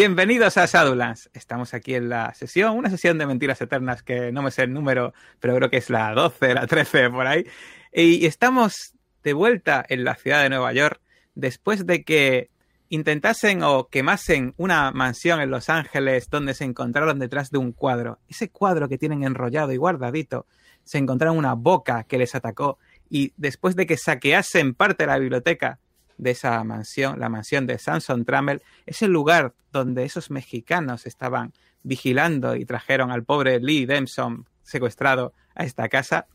Bienvenidos a Shadowlands. Estamos aquí en la sesión, una sesión de mentiras eternas que no me sé el número, pero creo que es la 12, la 13, por ahí. Y estamos de vuelta en la ciudad de Nueva York después de que intentasen o quemasen una mansión en Los Ángeles donde se encontraron detrás de un cuadro. Ese cuadro que tienen enrollado y guardadito, se encontraron una boca que les atacó y después de que saqueasen parte de la biblioteca de esa mansión, la mansión de Samson Trammell, es el lugar donde esos mexicanos estaban vigilando y trajeron al pobre Lee Dempson secuestrado a esta casa.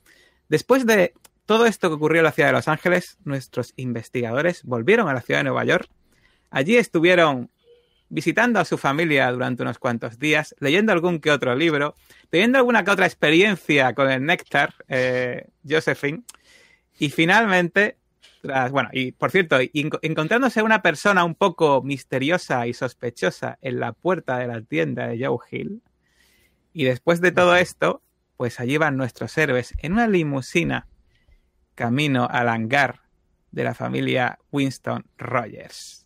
Después de todo esto que ocurrió en la ciudad de Los Ángeles, nuestros investigadores volvieron a la ciudad de Nueva York. Allí estuvieron visitando a su familia durante unos cuantos días, leyendo algún que otro libro, teniendo alguna que otra experiencia con el néctar, eh, Josephine, y finalmente, bueno, y por cierto, encontrándose una persona un poco misteriosa y sospechosa en la puerta de la tienda de Joe Hill, y después de todo esto, pues allí van nuestros héroes en una limusina camino al hangar de la familia Winston Rogers.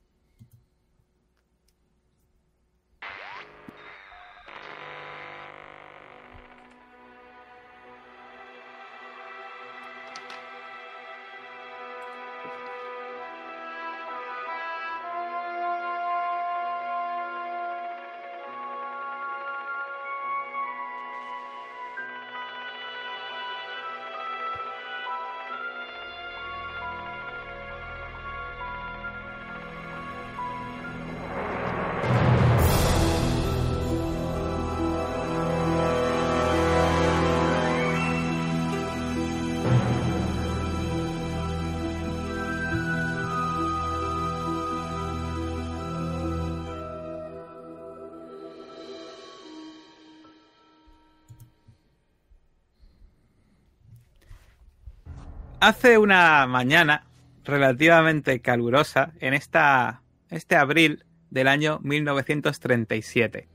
Hace una mañana relativamente calurosa en esta, este abril del año 1937.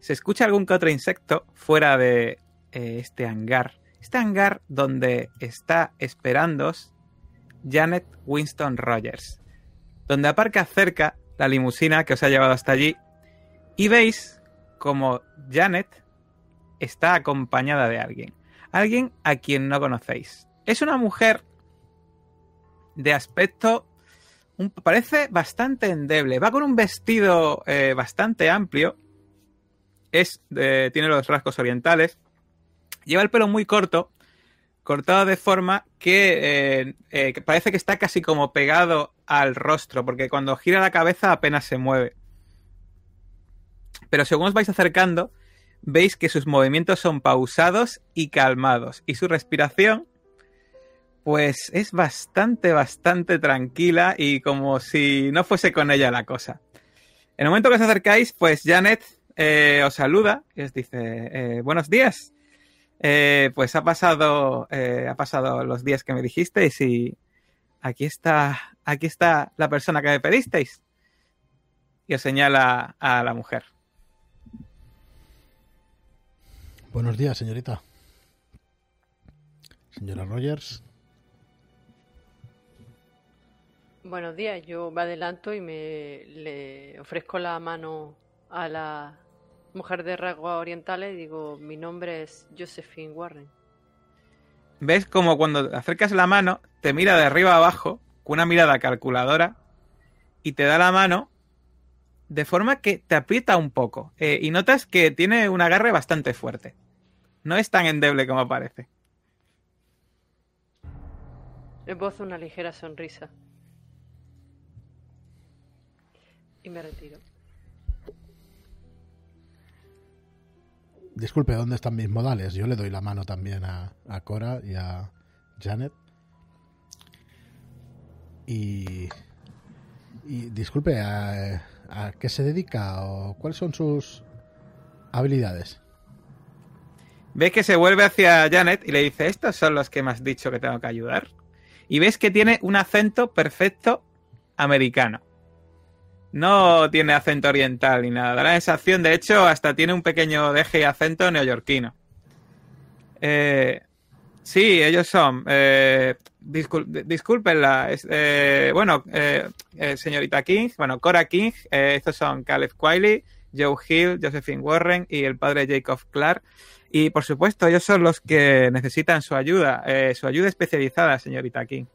Se escucha algún que otro insecto fuera de eh, este hangar. Este hangar donde está esperando Janet Winston Rogers. Donde aparca cerca la limusina que os ha llevado hasta allí. Y veis como Janet está acompañada de alguien. Alguien a quien no conocéis. Es una mujer de aspecto. parece bastante endeble. Va con un vestido eh, bastante amplio. Es, tiene los rasgos orientales. Lleva el pelo muy corto. Cortado de forma eh, eh, que parece que está casi como pegado al rostro. Porque cuando gira la cabeza apenas se mueve. Pero según os vais acercando, veis que sus movimientos son pausados y calmados. Y su respiración pues es bastante, bastante tranquila y como si no fuese con ella la cosa. En el momento que os acercáis, pues Janet eh, os saluda y os dice, eh, buenos días. Eh, pues ha pasado, ha pasado los días que me dijisteis y aquí está, aquí está la persona que me pedisteis. Y os señala a la mujer. Buenos días, señorita. Señora Rogers. Buenos días, yo me adelanto y me le ofrezco la mano a la mujer de rasgos orientales y digo, mi nombre es Josephine Warren. ¿Ves como cuando acercas la mano, te mira de arriba a abajo con una mirada calculadora y te da la mano de forma que te aprieta un poco eh, y notas que tiene un agarre bastante fuerte. No es tan endeble como parece. Esbozo una ligera sonrisa. Y me retiro. Disculpe, ¿dónde están mis modales? Yo le doy la mano también a, Cora y a Janet. Y, y disculpe, ¿a, ¿a, qué se dedica o cuáles son sus habilidades? Ves que se vuelve hacia Janet y le dice, estos son los que me has dicho que tengo que ayudar. Y ves que tiene un acento perfecto americano. No tiene acento oriental ni nada. Da la sensación, de hecho, hasta tiene un pequeño deje y acento neoyorquino. Eh, sí, ellos son. Eh, discul- discúlpenla. es- eh, bueno, eh, eh, señorita King, bueno, Cora King, estos son Caleb Quiley, Joe Hill, Josephine Warren y el padre Jacob Clark. Y por supuesto, ellos son los que necesitan su ayuda, su ayuda especializada, señorita King.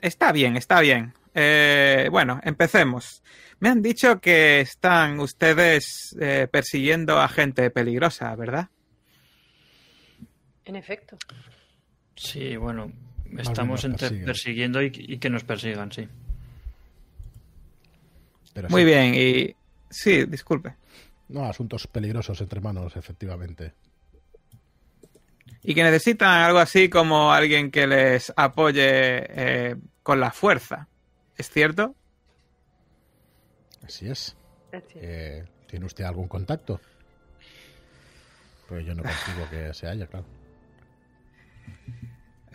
Está bien, está bien. Eh, bueno, empecemos. Me han dicho que están ustedes eh, persiguiendo a gente peligrosa, ¿verdad? En efecto. Sí, bueno, estamos entre- persiguiendo y, y que nos persigan, sí. Pero Muy sí. bien, y sí, disculpe. No, asuntos peligrosos entre manos, efectivamente. Y que necesitan algo así como alguien que les apoye eh, con la fuerza. ¿Es cierto? Así es. Eh, ¿Tiene usted algún contacto? Pues yo no consigo que se haya, claro.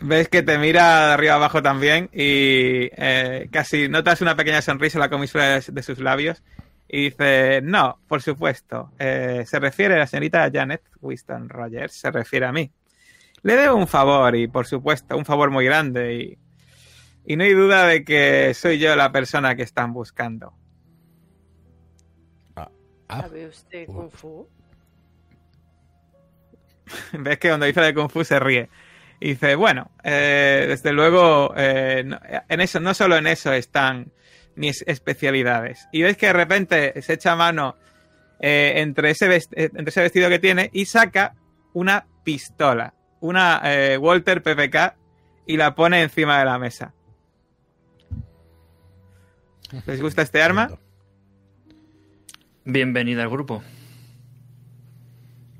Ves que te mira de arriba abajo también y eh, casi notas una pequeña sonrisa en la comisura de, de sus labios y dice, no, por supuesto, eh, se refiere a la señorita Janet Winston Rogers, se refiere a mí. Le debo un favor y por supuesto, un favor muy grande y, y no hay duda de que soy yo la persona que están buscando. Ah, ¿Sabe usted uh. Kung Fu? Ves que cuando dice de Kung Fu se ríe. Y dice, bueno, eh, desde luego, eh, no- en eso, no solo en eso están mis especialidades. Y ves que de repente se echa mano eh, entre, ese eh, entre ese vestido que tiene y saca una pistola, una eh, Walter PPK, y la pone encima de la mesa. ¿Les gusta este arma? Bienvenida al grupo.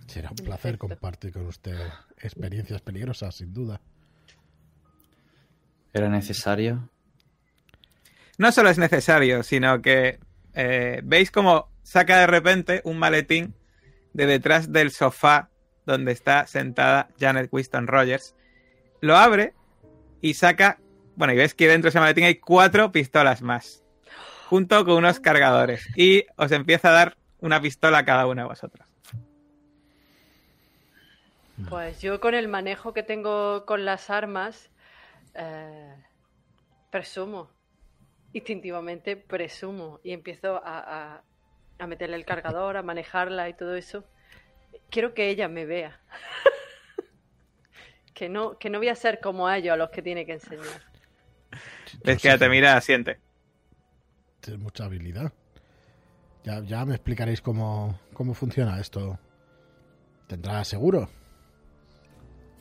Será un placer Perfecto. compartir con usted experiencias peligrosas, sin duda. ¿Era necesario? No solo es necesario, sino que eh, veis como saca de repente un maletín de detrás del sofá donde está sentada Janet Winston Rogers. Lo abre y saca. Bueno, y ves que dentro de ese maletín hay cuatro pistolas más. Junto con unos cargadores. Y os empieza a dar una pistola a cada uno de vosotros. Pues yo con el manejo que tengo con las armas, eh, presumo, instintivamente presumo y empiezo a, a- a meterle el cargador, a manejarla y todo eso. Quiero que ella me vea. que, no, que no voy a ser como a ellos a los que tiene que enseñar. Ves que te mira, asiente. Tiene mucha habilidad. Ya, ya me explicaréis cómo, cómo funciona esto. ¿Tendrá seguro?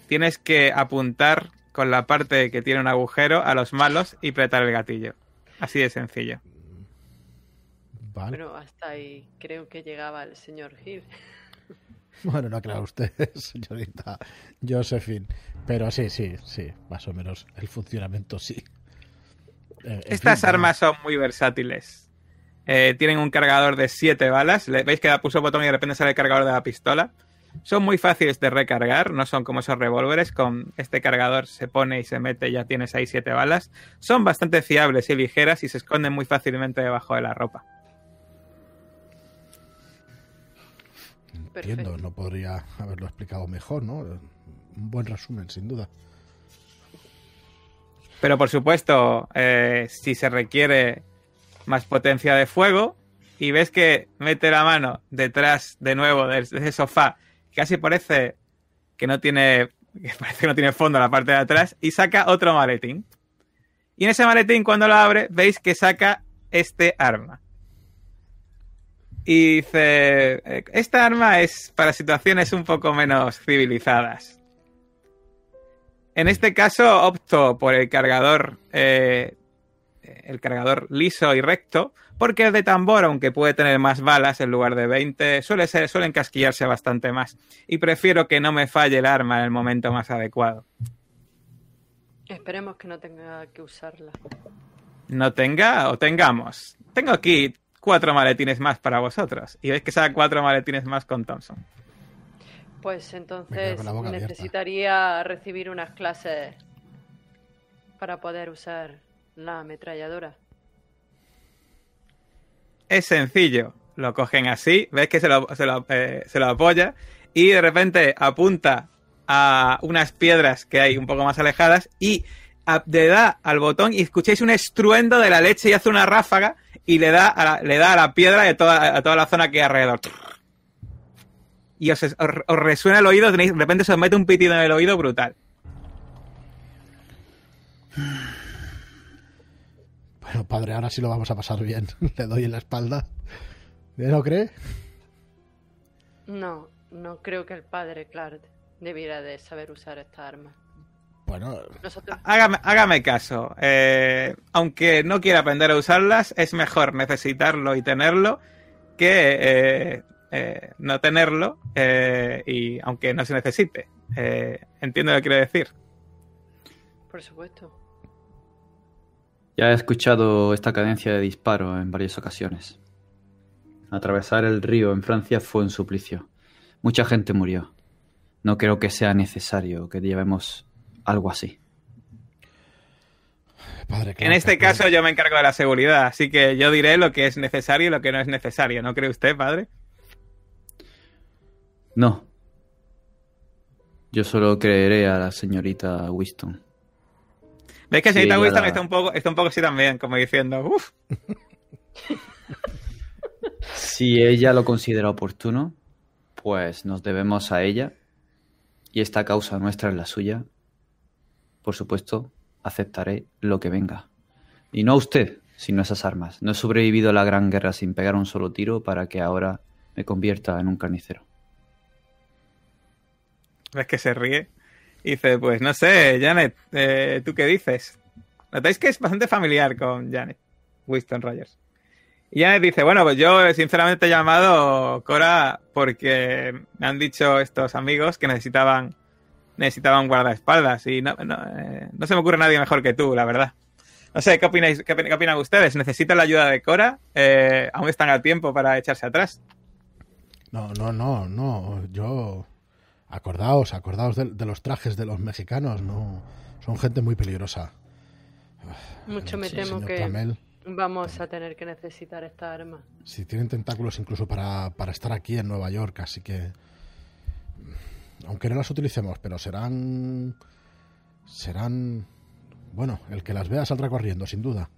Tienes que apuntar con la parte que tiene un agujero a los malos y apretar el gatillo. Así de sencillo. Vale. Bueno, hasta ahí creo que llegaba el señor Hill. Bueno, no aclara usted, señorita Josephine. Pero sí, sí, sí, más o menos el funcionamiento sí. Eh, Estas fin, armas son muy versátiles. Eh, tienen un cargador de 7 balas. ¿Veis que puso botón y de repente sale el cargador de la pistola? Son muy fáciles de recargar, no son como esos revólveres. Con este cargador se pone y se mete y ya tienes ahí 7 balas. Son bastante fiables y ligeras y se esconden muy fácilmente debajo de la ropa. Entiendo, Perfecto. no podría haberlo explicado mejor, ¿no? Un buen resumen, sin duda. Pero por supuesto, eh, si se requiere más potencia de fuego y ves que mete la mano detrás de nuevo de ese sofá, casi parece que no tiene parece que no tiene fondo la parte de atrás y saca otro maletín. Y en ese maletín cuando lo abre veis que saca este arma. Y dice, eh, esta arma es para situaciones un poco menos civilizadas. En este caso opto por el cargador, eh, el cargador liso y recto, porque el de tambor, aunque puede tener más balas en lugar de 20, suele, ser, suele encasquillarse bastante más. Y prefiero que no me falle el arma en el momento más adecuado. Esperemos que no tenga que usarla. No tenga o tengamos. Tengo aquí cuatro maletines más para vosotros. Y veis que saca cuatro maletines más con Thompson. Pues entonces abierta. necesitaría recibir unas clases para poder usar la ametralladora. Es sencillo. Lo cogen así, ves que se lo, se lo, eh, se lo apoya y de repente apunta a unas piedras que hay un poco más alejadas y a- le da al botón y escucháis un estruendo de la leche y hace una ráfaga y le da a la, le da a la piedra de toda, a toda la zona que hay alrededor. Y os, os- os resuena el oído, tenéis, de repente se os mete un pitido en el oído brutal. Bueno, padre, ahora sí lo vamos a pasar bien. Le doy en la espalda. ¿Eh, ¿No cree? No, no creo que el padre Clark debiera de saber usar esta arma. Bueno, Nosotros... Hágame, hágame caso. eh, aunque no quiera aprender a usarlas, es mejor necesitarlo y tenerlo que eh, eh, no tenerlo eh, y aunque no se necesite. Eh, entiendo lo que quiero decir. Por supuesto. Ya he escuchado esta cadencia de disparo en varias ocasiones. Atravesar el río en Francia fue un suplicio. Mucha gente murió. No creo que sea necesario que llevemos algo así. padre, En este caso yo me encargo de la seguridad, así que yo diré lo que es necesario y lo que no es necesario. ¿No cree usted, padre? No. Yo solo creeré a la señorita Winston. ¿Veis que señorita Winston la- está un poco, está un poco así también, como diciendo, uff, Si ella lo considera oportuno, pues nos debemos a ella y esta causa nuestra es la suya. Por supuesto, aceptaré lo que venga. Y no a usted, sino a esas armas. No he sobrevivido a la gran guerra sin pegar un solo tiro para que ahora me convierta en un carnicero. Ves que se ríe. Dice, pues no sé, Janet, eh, ¿tú qué dices? Notáis que es bastante familiar con Janet, Winston Rogers. Y Janet dice, bueno, pues yo sinceramente he llamado Cora porque me han dicho estos amigos que necesitaban necesitaban guardaespaldas y no, no, eh, no se me ocurre nadie mejor que tú, la verdad. No sé, ¿qué opináis? ¿Qué, qué opinan ustedes? ¿Necesitan la ayuda de Cora? Eh, ¿Aún están a tiempo para echarse atrás? No, no, no, no. Yo. Acordaos, acordaos de, de los trajes de los mexicanos, no. Son gente muy peligrosa. Mucho me temo que vamos a tener que necesitar esta arma. Si tienen tentáculos incluso para, para estar aquí en Nueva York, así que. Aunque no las utilicemos, pero serán. Serán. Bueno, el que las vea saldrá corriendo, sin duda.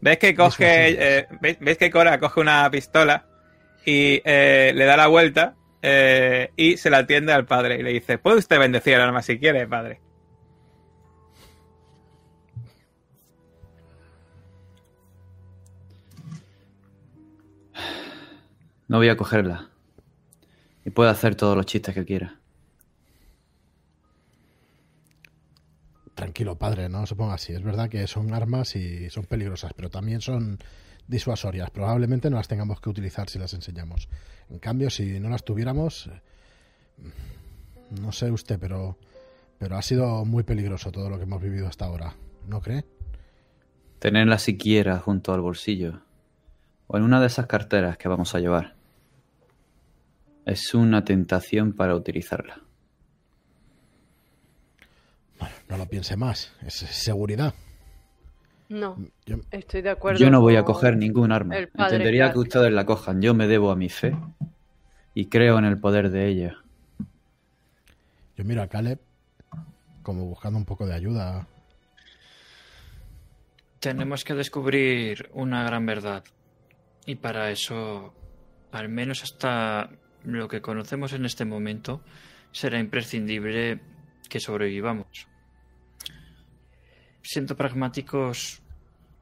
¿Ves que coge, eh, ¿ves, ves que Cora coge una pistola y eh, le da la vuelta eh, y se la atiende al padre y le dice, ¿puede usted bendecir el arma si quiere, padre? No voy a cogerla. Y puedo hacer todos los chistes que quiera. Tranquilo, padre, no se ponga así. Es verdad que son armas y son peligrosas, pero también son disuasorias. Probablemente no las tengamos que utilizar si las enseñamos. En cambio, si no las tuviéramos, no sé usted, pero, pero ha sido muy peligroso todo lo que hemos vivido hasta ahora. ¿No cree? Tenerla siquiera junto al bolsillo. O en una de esas carteras que vamos a llevar. Es una tentación para utilizarla. Bueno, no lo piense más. Es seguridad. No, Yo- estoy de acuerdo. Yo no voy a coger ningún arma. Entendería que ustedes la cojan. Yo me debo a mi fe. Y creo en el poder de ella. Yo miro a Caleb como buscando un poco de ayuda. Tenemos que descubrir una gran verdad. Y para eso, al menos hasta lo que conocemos en este momento, será imprescindible que sobrevivamos. Siendo pragmáticos,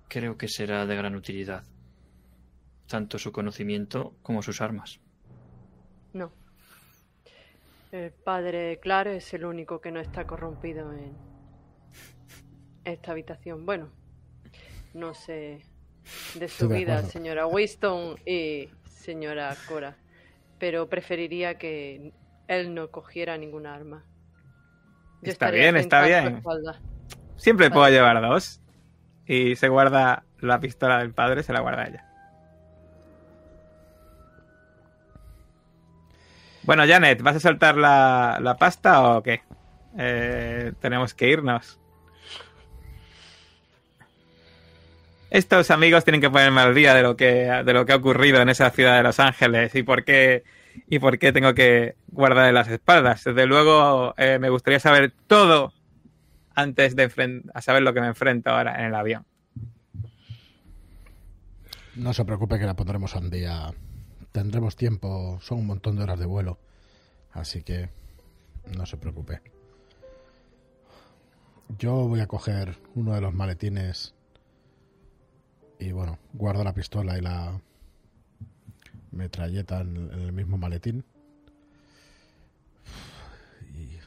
creo que será de gran utilidad. Tanto su conocimiento como sus armas. No. El padre Claro es el único que no está corrompido en esta habitación. Bueno, no sé de su Estoy vida, señora Winston y señora Cora, pero preferiría que él no cogiera ninguna arma. Yo Está bien, está bien. Siempre puedo llevar dos. Y se guarda la pistola del padre, se la guarda ella. Bueno, Janet, ¿vas a soltar la, la pasta o qué? Eh, tenemos que irnos. Estos amigos tienen que ponerme al día de lo que, de lo que ha ocurrido en esa ciudad de Los Ángeles y por qué, y por qué tengo que guardar las espaldas. Desde luego, eh, me gustaría saber todo antes de a saber lo que me enfrento ahora en el avión. No se preocupe que la pondremos un día. Tendremos tiempo, son un montón de horas de vuelo. Así que no se preocupe. Yo voy a coger uno de los maletines y bueno, guardo la pistola y la metralleta en, el mismo maletín. Y...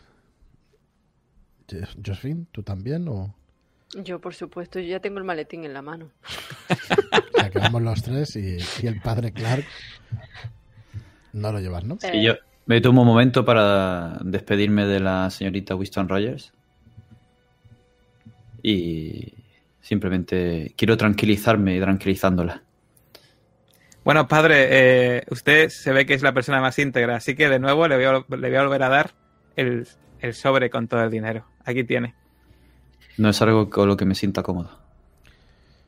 Josephine, ¿tú también o...? Yo, por supuesto, yo ya tengo el maletín en la mano. ya quedamos los tres y, el padre Clark no lo llevas, ¿no? Sí, yo me tomo un momento para despedirme de la señorita Winston Rogers. Y simplemente quiero tranquilizarme y tranquilizándola. Bueno, padre, eh, usted se ve que es la persona más íntegra, así que de nuevo le voy a, le voy a volver a dar el, el sobre con todo el dinero. Aquí tiene. No es algo con lo que me sienta cómodo.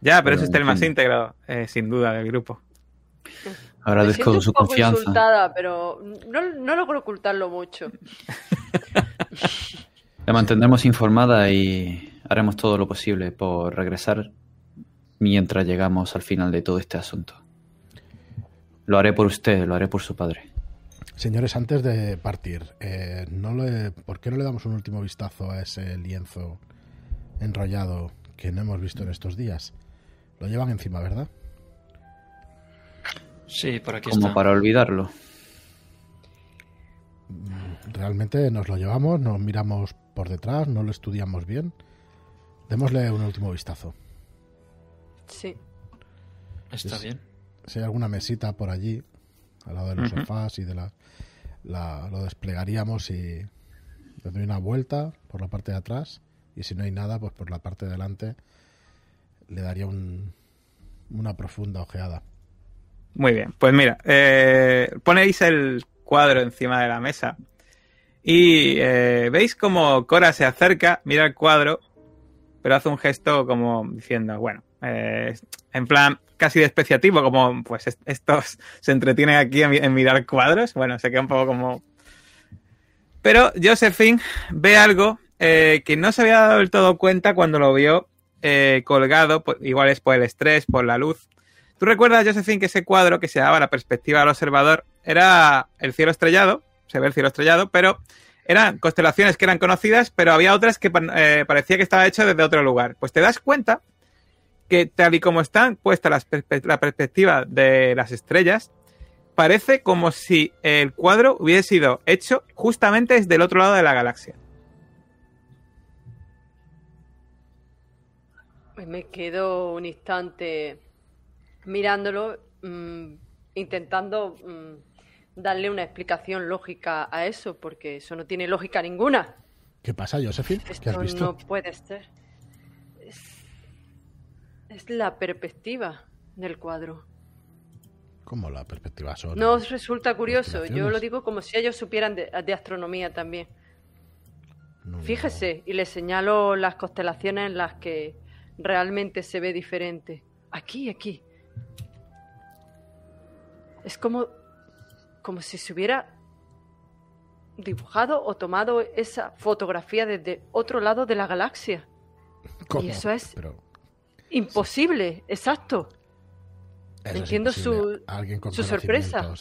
Ya, pero, es usted el más íntegro, eh, sin duda, del grupo. Agradezco su confianza. Insultada, pero no, no logro ocultarlo mucho. La mantendremos informada y haremos todo lo posible por regresar mientras llegamos al final de todo este asunto. Lo haré por usted, lo haré por su padre. Señores, antes de partir, eh, no le, ¿por qué no le damos un último vistazo a ese lienzo enrollado que no hemos visto en estos días? Lo llevan encima, ¿verdad? Sí, por aquí Como para olvidarlo. Mm, realmente nos lo llevamos, nos miramos por detrás, no lo estudiamos bien. Démosle un último vistazo. Sí. Está bien. Si hay alguna mesita por allí, al lado de los sofás y de la, la, lo desplegaríamos y le doy una vuelta por la parte de atrás y si no hay nada, pues por la parte de delante le daría un, una profunda ojeada. Muy bien, pues mira, eh, ponéis el cuadro encima de la mesa y eh, veis como Cora se acerca, mira el cuadro, pero hace un gesto como diciendo, bueno, eh, en plan casi despreciativo, como pues estos se entretienen aquí en, mirar cuadros. Bueno, se queda un poco como... Pero Josephine ve algo eh, que no se había dado del todo cuenta cuando lo vio eh, colgado, pues, igual es por el estrés, por la luz. ¿Tú recuerdas, Josephine, que ese cuadro que se daba la perspectiva del observador era el cielo estrellado? Se ve el cielo estrellado, pero eran constelaciones que eran conocidas, pero había otras que eh, parecía que estaba hecho desde otro lugar. Pues te das cuenta que tal y como están puestas la perspectiva de las estrellas, parece como si el cuadro hubiese sido hecho justamente desde el otro lado de la galaxia. Pues me quedo un instante mirándolo, mm, intentando mm, darle una explicación lógica a eso, porque eso no tiene lógica ninguna. ¿Qué pasa, Josephine? ¿Qué has visto? No puede ser. Es la perspectiva del cuadro. ¿Cómo la perspectiva son? No os resulta curioso. Yo lo digo como si ellos supieran de, astronomía también. Fíjese, y le señalo las constelaciones en las que realmente se ve diferente. Aquí, aquí. Es como, como si se hubiera dibujado o tomado esa fotografía desde otro lado de la galaxia. ¿Cómo? Y eso es Imposible, exacto. Entiendo su, su sorpresa.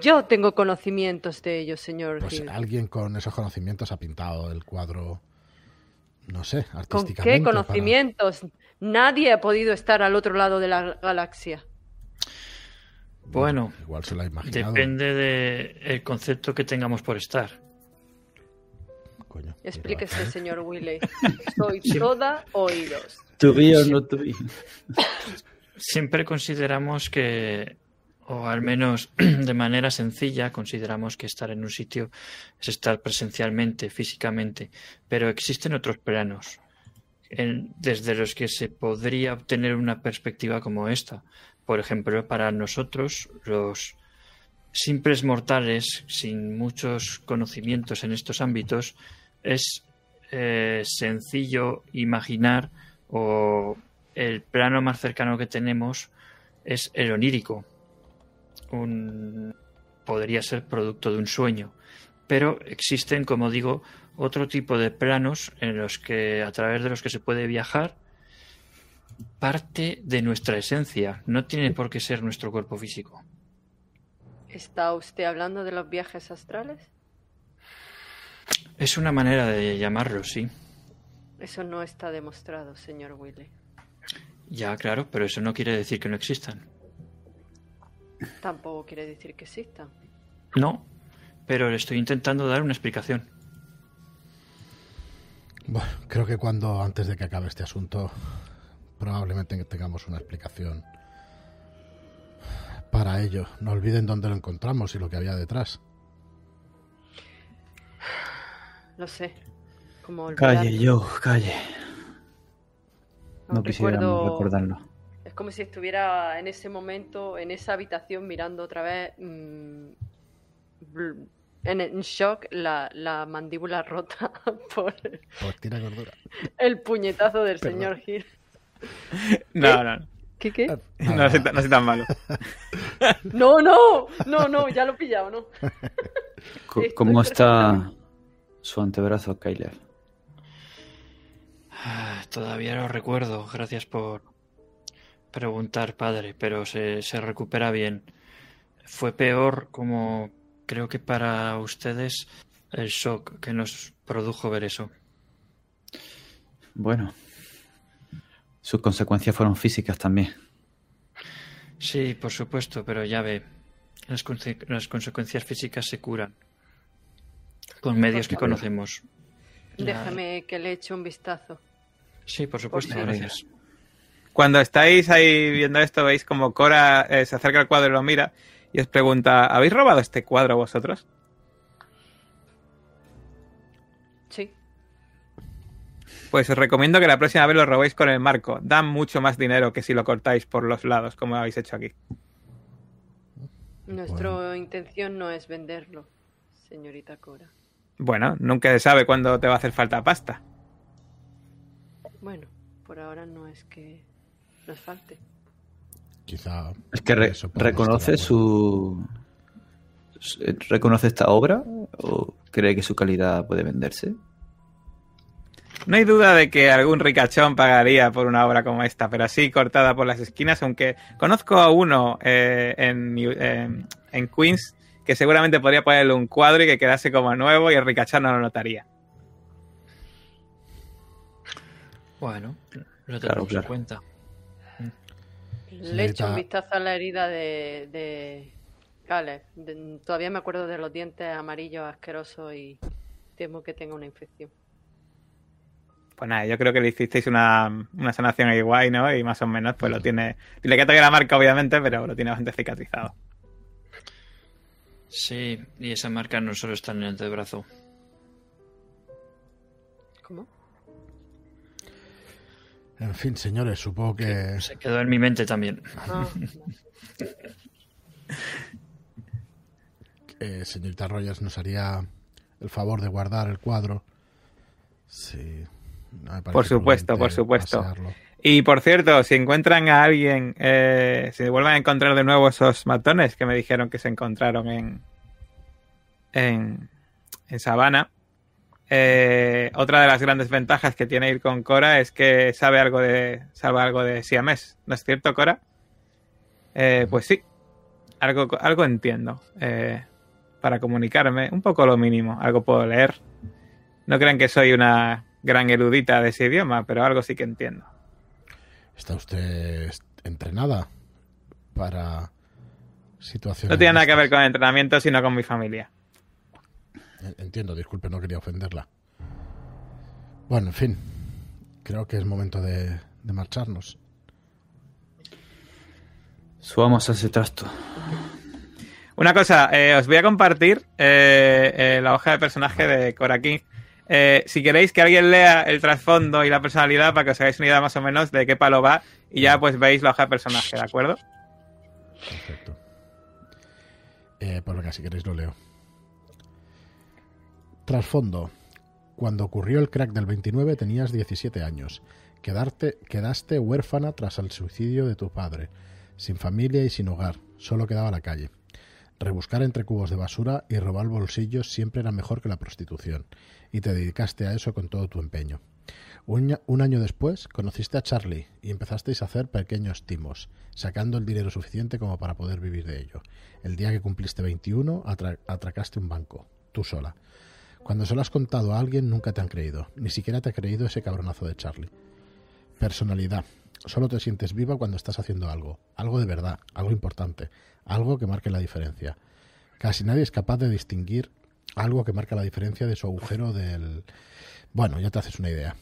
Yo tengo conocimientos de ello, señor. Pues alguien con esos conocimientos ha pintado el cuadro, no sé, artísticamente. ¿Con qué conocimientos? Nadie ha podido estar al otro lado de la galaxia. Bueno, igual se la depende del concepto que tengamos por estar. Explíquese, señor Willy. Soy toda oídos. Tu o no tu Siempre consideramos que, o al menos de manera sencilla, consideramos que estar en un sitio es estar presencialmente, físicamente, pero existen otros planos desde los que se podría obtener una perspectiva como esta. Por ejemplo, para nosotros, los simples mortales, sin muchos conocimientos en estos ámbitos, es eh, sencillo imaginar o el plano más cercano que tenemos es el onírico un podría ser producto de un sueño, pero existen, como digo, otro tipo de planos en los que a través de los que se puede viajar parte de nuestra esencia, no tiene por qué ser nuestro cuerpo físico. ¿Está usted hablando de los viajes astrales? Es una manera de llamarlo, sí. Eso no está demostrado, señor Willy. Ya, claro, pero eso no quiere decir que no existan. Tampoco quiere decir que existan. No, pero le estoy intentando dar una explicación. Bueno, creo que cuando, antes de que acabe este asunto, probablemente tengamos una explicación para ello. No olviden dónde lo encontramos y lo que había detrás. Lo sé. Como Calle, yo, calle. No No quisiéramos recuerdo- recordarlo. Es como si estuviera en ese momento, en esa habitación, mirando otra vez mm, en, en shock la, la mandíbula rota por Pues tira gordura. el puñetazo del Perdón. señor Gil. No, no, no. ¿Qué qué? No soy, tan- no soy tan malo. No, no, no, no, ya lo he pillado, ¿no? ¿Cómo está. su antebrazo, Kyler? Ah, Todavía lo recuerdo, gracias por preguntar, padre, pero se, se recupera bien. Fue peor como creo que para ustedes el shock que nos produjo ver eso. Bueno, sus consecuencias fueron físicas también. Sí, por supuesto, pero ya ve, las, conse- las consecuencias físicas se curan con medios que conocemos. Déjame que le eche un vistazo. Sí, por supuesto, gracias. Cuando estáis ahí viendo esto, veis como Cora eh, se acerca al cuadro y lo mira y os pregunta, ¿habéis robado este cuadro vosotros? Sí. Pues os recomiendo que la próxima vez lo robéis con el marco. Dan mucho más dinero que si lo cortáis por los lados, como habéis hecho aquí. Nuestra intención no es venderlo, señorita Cora. Bueno, nunca se sabe cuándo te va a hacer falta pasta. Bueno, por ahora no es que nos falte. Quizá. Es que re- reconoce su, eh, reconoce esta obra o cree que su calidad puede venderse. No hay duda de que algún ricachón pagaría por una obra como esta, pero así cortada por las esquinas, aunque conozco a uno eh, en, en- en Queens que seguramente podría ponerle un cuadro y que quedase como nuevo y el ricachón no lo notaría. Bueno, lo Claro, tenemos claro. en cuenta. Le echo un vistazo a la herida de, de Caleb. De- todavía me acuerdo de los dientes amarillos asquerosos y temo que tenga una infección. Pues nada, yo creo que le hicisteis una, una sanación ahí guay, ¿no? Y más o menos, pues lo tiene. Le queda todavía la marca, obviamente, pero lo tiene bastante cicatrizado. Sí, y esa marca no solo está en el antebrazo. ¿Cómo? En fin, señores, supongo que. Se quedó en mi mente también. Ah, eh, señorita Rogers nos haría el favor de guardar el cuadro. Sí. no me parece Por supuesto, por supuesto. pasearlo. Y por cierto, si encuentran a alguien, eh, si vuelven a encontrar de nuevo esos matones que me dijeron que se encontraron en, en, en Sabana, eh, otra de las grandes ventajas que tiene ir con Cora es que sabe algo de, sabe algo de siamés. ¿No es cierto, Cora? Eh, pues sí, algo, algo entiendo. eh, para comunicarme, un poco lo mínimo, algo puedo leer. No crean que soy una gran erudita de ese idioma, pero algo sí que entiendo. ¿Está usted entrenada para situaciones? No tiene nada que ver con el entrenamiento, sino con mi familia. Entiendo, disculpe, no quería ofenderla. Bueno, en fin. Creo que es momento de, de marcharnos. Subamos a ese trasto. Una cosa, eh, os voy a compartir eh, eh, la hoja de personaje de Cora King. Eh, si queréis que alguien lea el trasfondo y la personalidad para que os hagáis una idea más o menos de qué palo va y ya pues veis la hoja de personaje, ¿de acuerdo? Perfecto. Eh, pues venga, si queréis lo leo. Trasfondo. Cuando ocurrió el crack del 29 tenías 17 años. Quedaste huérfana tras el suicidio de tu padre, sin familia y sin hogar. Solo quedaba la calle. Rebuscar entre cubos de basura y robar bolsillos siempre era mejor que la prostitución, y te dedicaste a eso con todo tu empeño. Un, año después conociste a Charlie y empezasteis a hacer pequeños timos, sacando el dinero suficiente como para poder vivir de ello. El día que cumpliste 21, atra- atracaste un banco, tú sola. Cuando se lo has contado a alguien, nunca te han creído. Ni siquiera te ha creído ese cabronazo de Charlie. Personalidad. Solo te sientes viva cuando estás haciendo algo. Algo de verdad, algo importante, algo que marque la diferencia. Casi nadie es capaz de distinguir algo que marca la diferencia de su agujero del... Bueno, ya te haces una idea.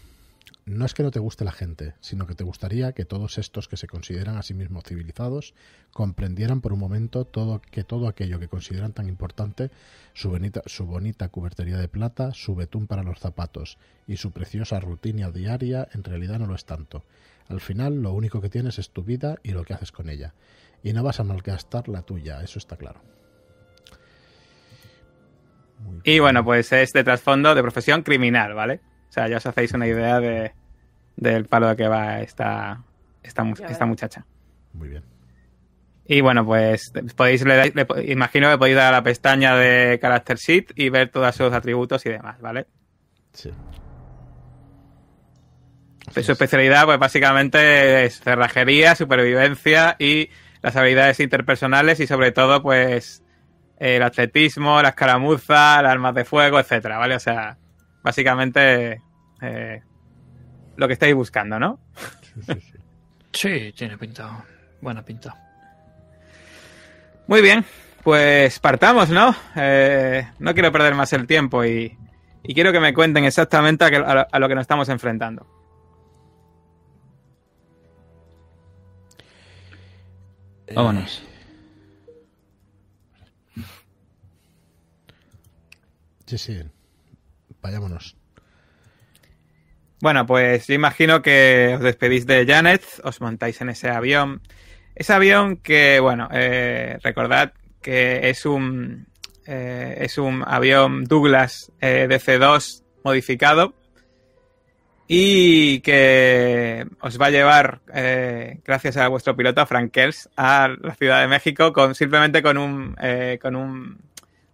No es que no te guste la gente, sino que te gustaría que todos estos que se consideran a sí mismos civilizados comprendieran por un momento todo que todo aquello que consideran tan importante, su bonita, su bonita cubertería de plata, su betún para los zapatos y su preciosa rutina diaria, en realidad no lo es tanto. Al final, lo único que tienes es tu vida y lo que haces con ella. Y no vas a malgastar la tuya, eso está claro. Y bueno, pues es de trasfondo de profesión criminal, ¿vale? O sea, ya os hacéis una idea de, del palo de que va esta, esta, esta muchacha. Muy bien. Y bueno, pues podéis le le imagino que podéis dar a la pestaña de Character Sheet y ver todos sus atributos y demás, ¿vale? Sí. Pues su especialidad, pues básicamente es cerrajería, supervivencia y las habilidades interpersonales y sobre todo, pues el atletismo, la escaramuza, las armas de fuego, etcétera, ¿vale? O sea, básicamente eh, lo que estáis buscando, ¿no? Sí, sí, sí. Sí, tiene pinta. Buena pinta. Muy bien, pues partamos, ¿no? Eh, no quiero perder más el tiempo y, y quiero que me cuenten exactamente a, que- a lo- a lo que nos estamos enfrentando. Vámonos. Sí, sí. Vayámonos. Bueno, pues yo imagino que os despedís de Janet, os montáis en ese avión. Ese avión que, bueno, eh, recordad que es un, eh, es un avión Douglas eh, DC-2 modificado y que os va a llevar, eh, gracias a vuestro piloto, a Frank Kels, a la Ciudad de México con simplemente con un, con un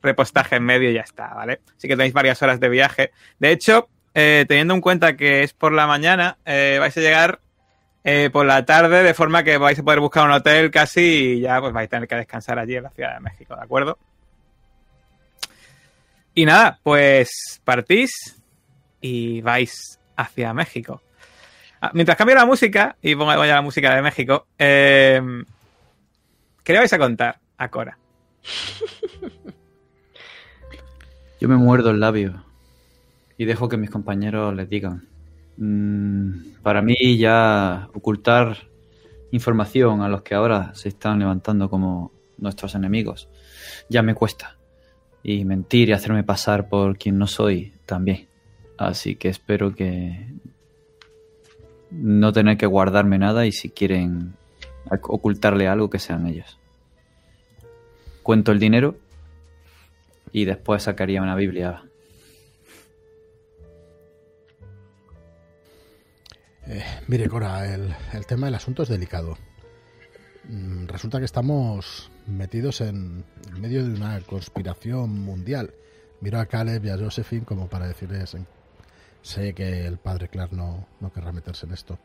repostaje en medio y ya está, ¿vale? Así que tenéis varias horas de viaje. De hecho, eh, teniendo en cuenta que es por la mañana, eh, vais a llegar eh, por la tarde, de forma que vais a poder buscar un hotel casi y ya pues vais a tener que descansar allí en la Ciudad de México, ¿de acuerdo? Y nada, pues partís y vais hacia México. Ah, mientras cambio la música y pongo ya la música de México, ¿qué le vais a contar a Cora? Yo me muerdo el labio y dejo que mis compañeros les digan. Mm, para mí ya ocultar información a los que ahora se están levantando como nuestros enemigos ya me cuesta. Y mentir y hacerme pasar por quien no soy también. Así que espero que no tener que guardarme nada y si quieren ocultarle algo que sean ellos. Cuento el dinero y después sacaría una Biblia. Eh, mire, Cora, el, el tema del asunto es delicado. Mm, Resulta que estamos metidos en, medio de una conspiración mundial. Miro a Caleb y a Josephine como para decirles, sé que el padre Clark no, no querrá meterse en esto,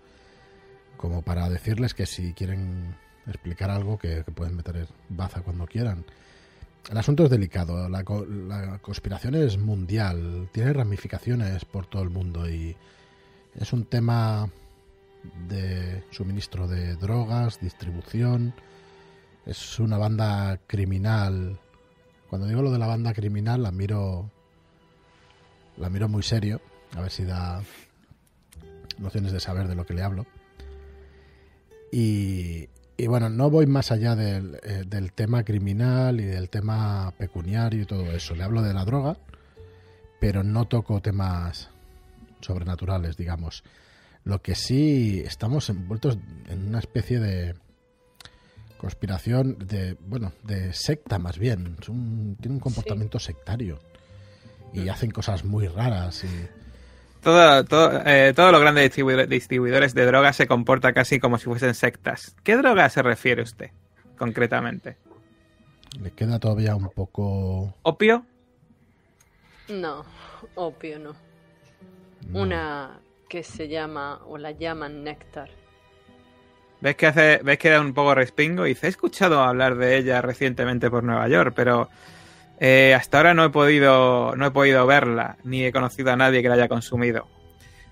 como para decirles que si quieren explicar algo que, que pueden meter baza cuando quieran. El asunto es delicado, la, la conspiración es mundial, tiene ramificaciones por todo el mundo y es un tema de suministro de drogas, distribución. Es una banda criminal. Cuando digo lo de la banda criminal, la miro. La miro muy serio. A ver si da nociones de saber de lo que le hablo. Y, y bueno, no voy más allá del, eh, del tema criminal y del tema pecuniario y todo eso. Le hablo de la droga, pero no toco temas sobrenaturales, digamos. Lo que sí estamos envueltos en una especie de conspiración de, bueno, de secta más bien. Un- tiene un comportamiento sectario y hacen cosas muy raras y Todo, todo, eh, todos los grandes distribuidores, distribuidores de drogas se comportan casi como si fuesen sectas. ¿Qué droga se refiere usted, concretamente? Le queda todavía un poco... ¿Opio? No, opio no. no. Una que se llama, o la llaman néctar. ¿Ves que hace, ves que da un poco respingo? Y dice, he escuchado hablar de ella recientemente por Nueva York, pero eh, hasta ahora no he podido, no he podido verla, ni he conocido a nadie que la haya consumido.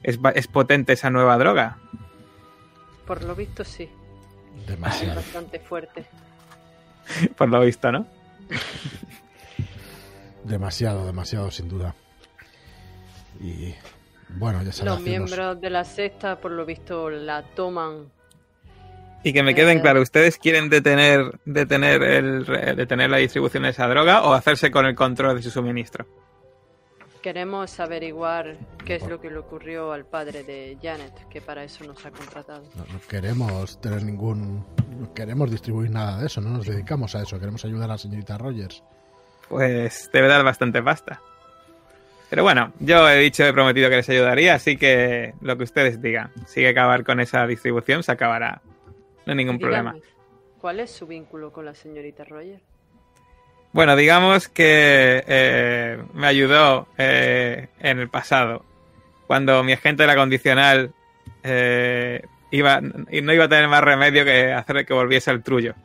¿Es, es potente esa nueva droga? Por lo visto sí, es Demasiado. bastante fuerte. Por lo visto, ¿no? Demasiado, demasiado, sin duda. Y bueno, ya sabes. Los miembros de la secta, por lo visto, la toman. Y que me queden Eh. claro, ¿ustedes quieren detener, detener, el, detener la distribución de esa droga o hacerse con el control de su suministro? Queremos averiguar qué es lo que le ocurrió al padre de Janet, que para eso nos ha contratado. No, no queremos tener ningún. No queremos distribuir nada de eso, no nos dedicamos a eso. Queremos ayudar a la señorita Rogers. Pues debe dar bastante pasta. Pero bueno, yo he dicho, he prometido que les ayudaría, así que lo que ustedes digan. Si hay que acabar con esa distribución, se acabará. No hay ningún problema. ¿Cuál es su vínculo con la señorita Roger? Bueno, digamos que eh, me ayudó eh, en el pasado, cuando mi agente de la condicional eh, iba y no iba a tener más remedio que hacer que volviese al trullo.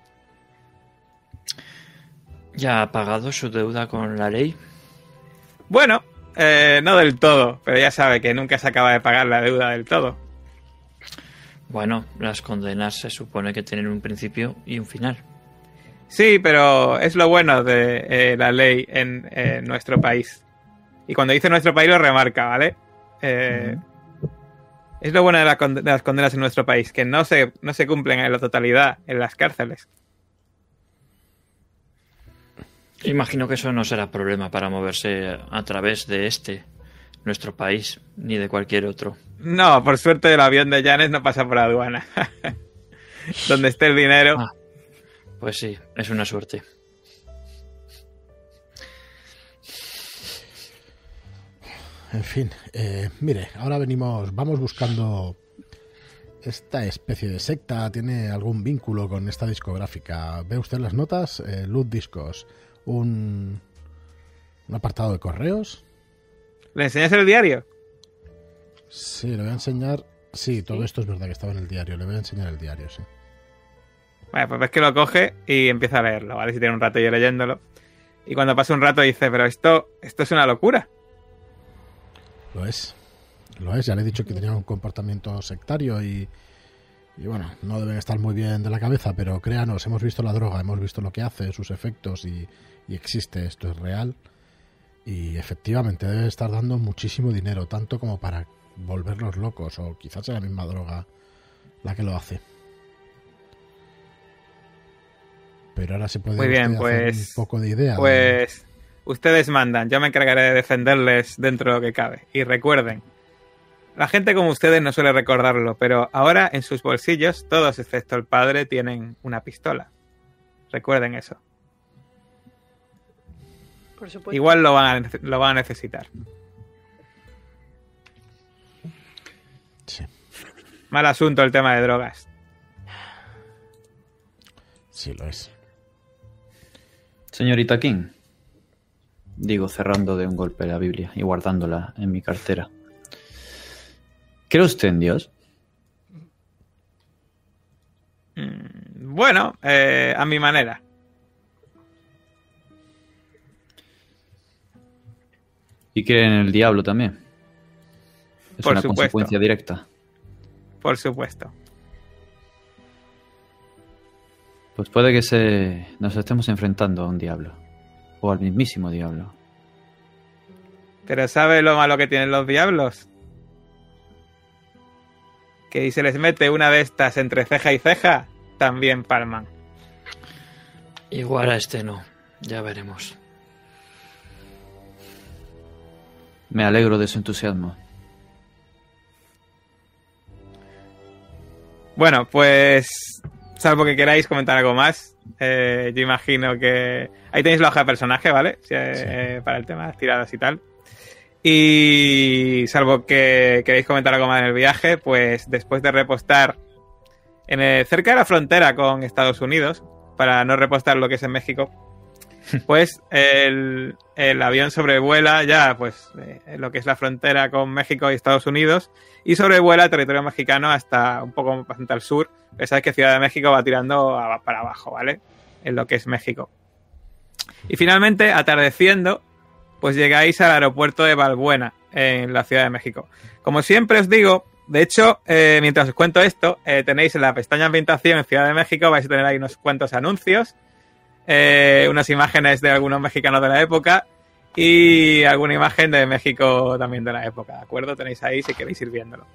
¿Ya ha pagado su deuda con la ley? Bueno, eh, no del todo, pero ya sabe que nunca se acaba de pagar la deuda del todo. Bueno, las condenas se supone que tienen un principio y un final. Sí, pero es lo bueno de eh, la ley en eh, nuestro país. Y cuando dice nuestro país lo remarca, ¿vale? Eh, Es lo bueno de, la de las condenas en nuestro país, que no se, no se cumplen en la totalidad en las cárceles. Imagino que eso no será problema para moverse a través de este, nuestro país, ni de cualquier otro. No, por suerte el avión de Janes no pasa por aduana. Donde esté el dinero. Ah. Pues sí, es una suerte. En fin, eh, mire, ahora venimos, vamos buscando esta especie de secta. ¿Tiene algún vínculo con esta discográfica? ¿Ve usted las notas? Eh, Loot Discos, un, un apartado de correos. ¿Le enseñas el diario? Sí, le voy a enseñar. Sí, todo esto es verdad que estaba en el diario. Le voy a enseñar el diario, sí. Bueno, pues ves que lo coge y empieza a leerlo, ¿vale? Si tiene un rato yo leyéndolo. Y cuando pasa un rato dice, pero esto, esto es una locura. Lo es. Lo es. Ya le he dicho que tenía un comportamiento sectario y, y bueno, no deben estar muy bien de la cabeza, pero créanos, hemos visto la droga, hemos visto lo que hace, sus efectos y, y existe, esto es real. Y efectivamente debe estar dando muchísimo dinero, tanto como para volverlos locos, o quizás sea la misma droga la que lo hace. Pero ahora se puede Muy bien, hacer pues- un poco de idea. de- Pues ustedes mandan, yo me encargaré de defenderles dentro de lo que cabe. Y recuerden, la gente como ustedes no suele recordarlo, pero ahora en sus bolsillos, todos excepto el padre, tienen una pistola. Recuerden eso. Por supuesto. Igual lo van a, nece- lo van a necesitar. Sí, Mal asunto el tema de drogas. sí lo es. Señorita King, digo cerrando de un golpe la Biblia y guardándola en mi cartera. ¿Cree usted en Dios? Mm, Bueno, eh, a mi manera. ¿Y cree en el diablo también? Es Por una supuesto. consecuencia directa. Por supuesto. Pues puede que se nos estemos enfrentando a un diablo. O al mismísimo diablo. Pero ¿sabe lo malo que tienen los diablos? Que si se les mete una de estas entre ceja y ceja, también palman. Igual a este no, ya veremos. Me alegro de su entusiasmo. Bueno, pues salvo que queráis comentar algo más, eh, yo imagino que ahí tenéis la hoja de personaje, ¿vale? Si, eh, Para el tema tiradas y tal. Y salvo que queréis comentar algo más en el viaje, pues después de repostar en el- cerca de la frontera con Estados Unidos, para no repostar lo que es en México, pues el, avión sobrevuela ya pues eh, lo que es la frontera con México y Estados Unidos y sobrevuela el territorio mexicano hasta un poco bastante al sur. Ya sabes que Ciudad de México va tirando a- para abajo, ¿vale? En lo que es México. Y finalmente, atardeciendo, pues llegáis al aeropuerto de Valbuena, en la Ciudad de México. Como siempre os digo, de hecho, eh, mientras os cuento esto, eh, tenéis en la pestaña ambientación en Ciudad de México, vais a tener ahí unos cuantos anuncios, eh, unas imágenes de algunos mexicanos de la época y alguna imagen de México también de la época, ¿de acuerdo? Tenéis ahí si queréis ir viéndolo.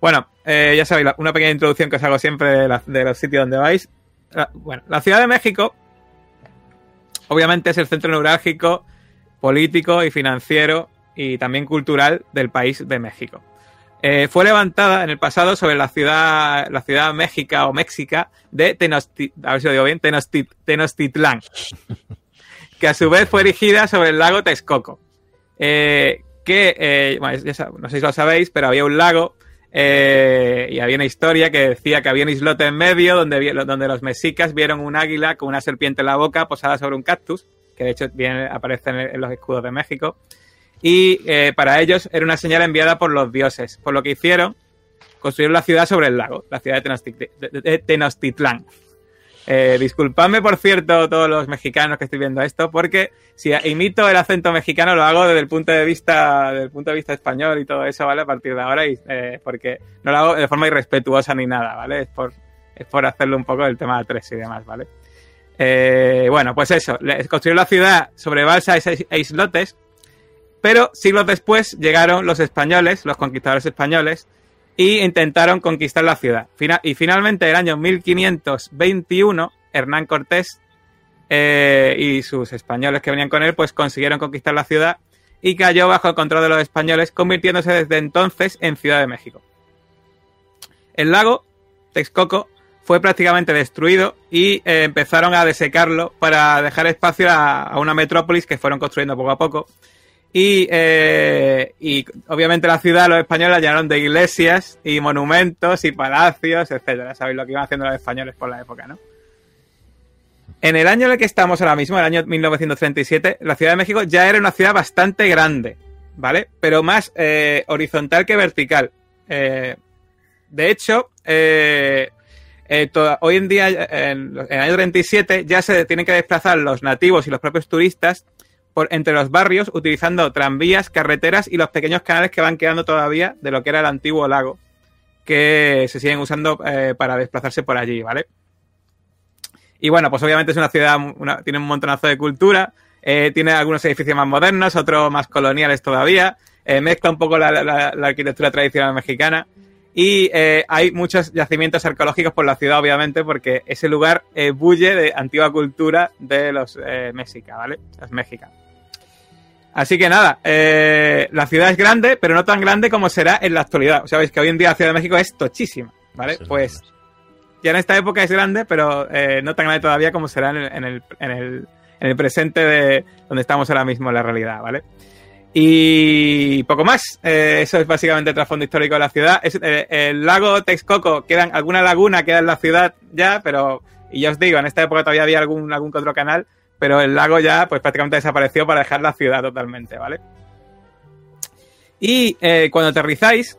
Bueno, eh, ya sabéis, una pequeña introducción que os hago siempre de, los sitios donde vais. Bueno, la Ciudad de México, obviamente, es el centro neurálgico político y financiero y también cultural del país de México. Eh, fue levantada en el pasado sobre la ciudad, la ciudad Méxica o Méxica de Tenochti- a ver si lo digo bien, Tenochti- Tenochtitlán, que a su vez fue erigida sobre el lago Texcoco. Eh, que, eh, bueno, ya sab- no sé si lo sabéis, pero había un lago eh, y había una historia que decía que había un islote en medio donde, donde los mexicas vieron un águila con una serpiente en la boca posada sobre un cactus, que de hecho viene, aparece en, en los escudos de México. Y eh, para ellos era una señal enviada por los dioses, por lo que hicieron, construyeron la ciudad sobre el lago, la ciudad de, Tenochti- de- de Tenochtitlán. Eh, disculpadme, por cierto, todos los mexicanos que estoy viendo esto, porque si imito el acento mexicano lo hago desde el punto de vista, desde el punto de vista español y todo eso, ¿vale? A partir de ahora, y, eh, porque no lo hago de forma irrespetuosa ni nada, ¿vale? Es por, es por hacerlo un poco del tema de tres y demás, ¿vale? Eh, bueno, pues eso, construyeron la ciudad sobre balsas e islotes, pero siglos después llegaron los españoles, los conquistadores españoles, y intentaron conquistar la ciudad. Y finalmente, en el año 1521, Hernán Cortés eh, y sus españoles que venían con él, pues consiguieron conquistar la ciudad y cayó bajo el control de los españoles, convirtiéndose desde entonces en Ciudad de México. El lago Texcoco fue prácticamente destruido y eh, empezaron a desecarlo para dejar espacio a una metrópolis que fueron construyendo poco a poco. Y, eh, y obviamente la ciudad, los españoles la llenaron de iglesias y monumentos y palacios, etcétera. Sabéis lo que iban haciendo los españoles por la época, ¿no? En el año en el que estamos ahora mismo, el año 1937, la Ciudad de México ya era una ciudad bastante grande, ¿vale? Pero más eh, horizontal que vertical. Eh, de hecho, hoy en día, en, en el año 37, ya se tienen que desplazar los nativos y los propios turistas por, entre los barrios utilizando tranvías, carreteras y los pequeños canales que van quedando todavía de lo que era el antiguo lago, que se siguen usando eh, para desplazarse por allí, ¿vale? Y bueno, pues obviamente es una ciudad, una- tiene un montonazo de cultura, eh, tiene algunos edificios más modernos, otros más coloniales todavía, eh, mezcla un poco la, la- la arquitectura tradicional mexicana y eh, hay muchos yacimientos arqueológicos por la ciudad, obviamente, porque ese lugar eh, bulle de antigua cultura de los eh, mexicas, ¿vale? Los mexicanos. Así que nada, eh, la ciudad es grande, pero no tan grande como será en la actualidad. O sea, veis que hoy en día la Ciudad de México es tochísima, ¿vale? Sí, Pues ya en esta época es grande, pero eh, no tan grande todavía como será en el, en el, en el, en el presente de donde estamos ahora mismo en la realidad, ¿vale? Y poco más. Eh, eso es básicamente el trasfondo histórico de la ciudad. Es, eh, el lago Texcoco, quedan, alguna laguna queda en la ciudad ya, pero, y ya os digo, en esta época todavía había algún, algún otro canal, pero el lago ya pues prácticamente desapareció para dejar la ciudad totalmente, ¿vale? Y eh, cuando aterrizáis,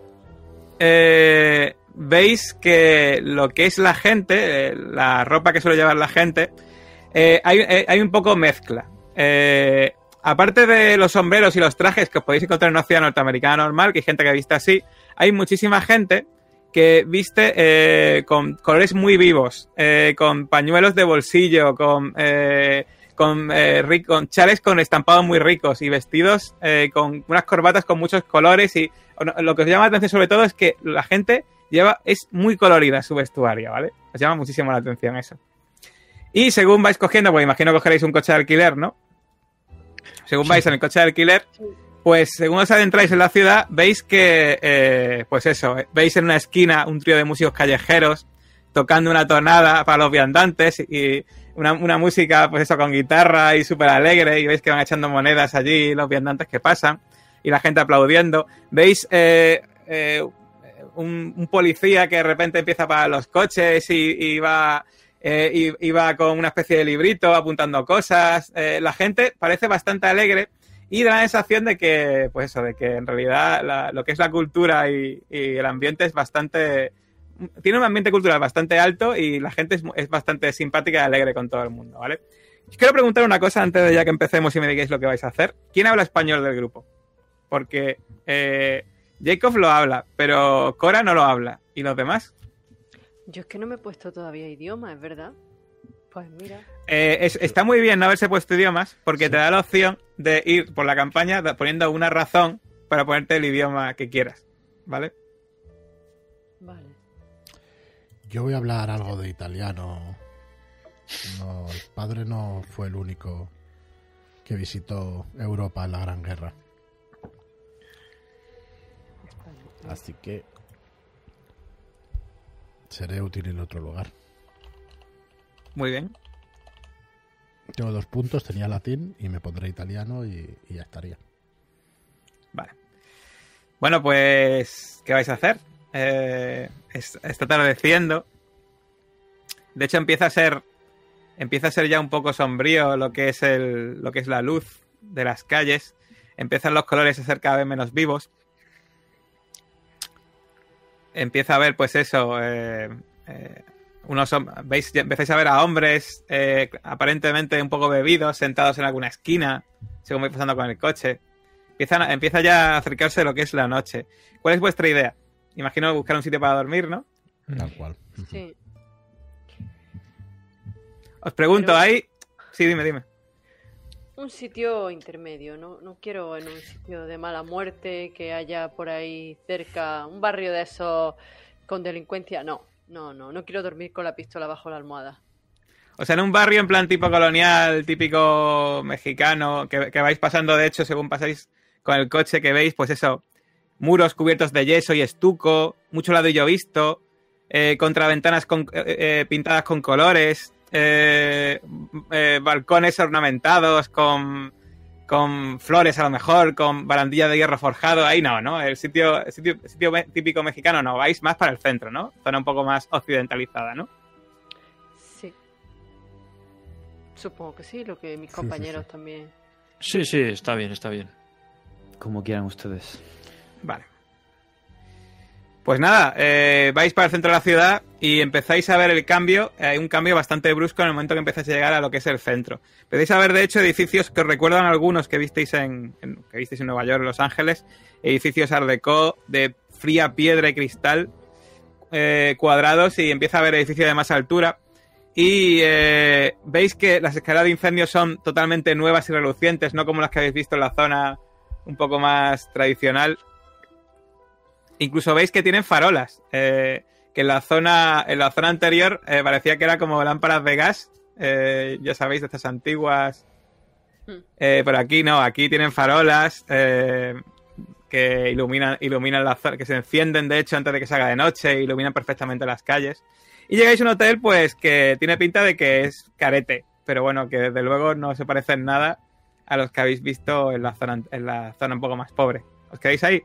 veis que lo que es la gente, la ropa que suele llevar la gente, hay, hay un poco mezcla. Eh, aparte de los sombreros y los trajes que os podéis encontrar en una ciudad norteamericana normal, que hay gente que viste así, hay muchísima gente que viste eh, con colores muy vivos, eh, con pañuelos de bolsillo, con, eh, con, chales con estampados muy ricos y vestidos con unas corbatas con muchos colores y lo que os llama la atención sobre todo es que la gente lleva es muy colorida su vestuario, ¿vale? Os llama muchísimo la atención eso. Y según vais cogiendo, pues imagino que cogeréis un coche de alquiler, ¿no? Según vais en el coche de alquiler, pues según os adentráis en la ciudad, veis que, eh, pues eso, eh, veis en una esquina un trío de músicos callejeros tocando una tonada para los viandantes y una, una música, pues eso, con guitarra y súper alegre y veis que van echando monedas allí los viandantes que pasan y la gente aplaudiendo. Veis eh, eh, un, un policía que de repente empieza para los coches y, y va eh, iba con una especie de librito apuntando cosas. Eh, la gente parece bastante alegre y da la sensación de que, pues eso, de que en realidad lo que es la cultura y, el ambiente es bastante. Tiene un ambiente cultural bastante alto y la gente es, bastante simpática y alegre con todo el mundo, ¿vale? Quiero preguntar una cosa antes de ya que empecemos y me digáis lo que vais a hacer. ¿Quién habla español del grupo? Porque eh, Jacob lo habla, pero Cora no lo habla. ¿Y los demás? Yo es que no me he puesto todavía idioma, ¿es verdad? Pues mira. Eh, es- está muy bien no haberse puesto idiomas porque te da la opción de ir por la campaña poniendo una razón para ponerte el idioma que quieras, ¿vale? Vale. Yo voy a hablar algo de italiano. No, el padre no fue el único que visitó Europa en la Gran Guerra. Así que seré útil en otro lugar. Muy bien. Tengo dos puntos, tenía latín y me pondré italiano y, y ya estaría. Vale. Bueno, pues, ¿qué vais a hacer? Eh, es- está atardeciendo. De hecho, empieza a ser. Empieza a ser ya un poco sombrío lo que es el. lo que es la luz de las calles. Empiezan los colores a ser cada vez menos vivos. Empieza a ver, pues eso. eh, eh, unos veis, empezáis a ver a hombres eh, aparentemente un poco bebidos, sentados en alguna esquina, según vais pasando con el coche. Empiezan empieza ya a acercarse lo que es la noche. ¿Cuál es vuestra idea? Imagino buscar un sitio para dormir, ¿no? Tal cual. Sí. Os pregunto, Pero- ¿hay...? Sí, dime, dime. Un sitio intermedio, ¿no? No quiero en un sitio de mala muerte que haya por ahí cerca, un barrio de esos con delincuencia. No, no, no, no quiero dormir con la pistola bajo la almohada. O sea, en un barrio en plan tipo colonial, típico mexicano, que, que vais pasando, de hecho, según pasáis con el coche, que veis, pues eso, muros cubiertos de yeso y estuco, mucho ladrillo visto, eh, contraventanas con, eh, eh, pintadas con colores, eh, eh, balcones ornamentados con, con flores a lo mejor, con barandilla de hierro forjado. Ahí no, ¿no? El sitio, el sitio, el sitio típico mexicano no, vais más para el centro, ¿no? Zona un poco más occidentalizada, ¿no? Sí. Supongo que sí, lo que mis Sí, sí, compañeros sí. también. Sí, sí, está bien, está bien. Como quieran ustedes. Vale. Pues nada, eh, vais para el centro de la ciudad y empezáis a ver el cambio. Hay un cambio bastante brusco en el momento que empezáis a llegar a lo que es el centro. Empezáis a ver, de hecho, edificios que os recuerdan algunos que visteis en, que visteis en Nueva York, en Los Ángeles. Edificios Art Deco de fría piedra y cristal, eh, cuadrados, y empieza a haber edificios de más altura. Y eh, veis que las escaleras de incendio son totalmente nuevas y relucientes, no como las que habéis visto en la zona un poco más tradicional. Incluso veis que tienen farolas, eh, que en la zona, en la zona anterior eh, parecía que era como lámparas de gas, eh, ya sabéis, de estas antiguas. Hmm. Pero aquí no, aquí tienen farolas eh, que iluminan, iluminan la zona, que se encienden de hecho antes de que se haga de noche, e iluminan perfectamente las calles. Y llegáis a un hotel, pues, que tiene pinta de que es carete, pero bueno, que desde luego no se parece en nada a los que habéis visto en la zona, en la zona un poco más pobre. ¿Os quedáis ahí?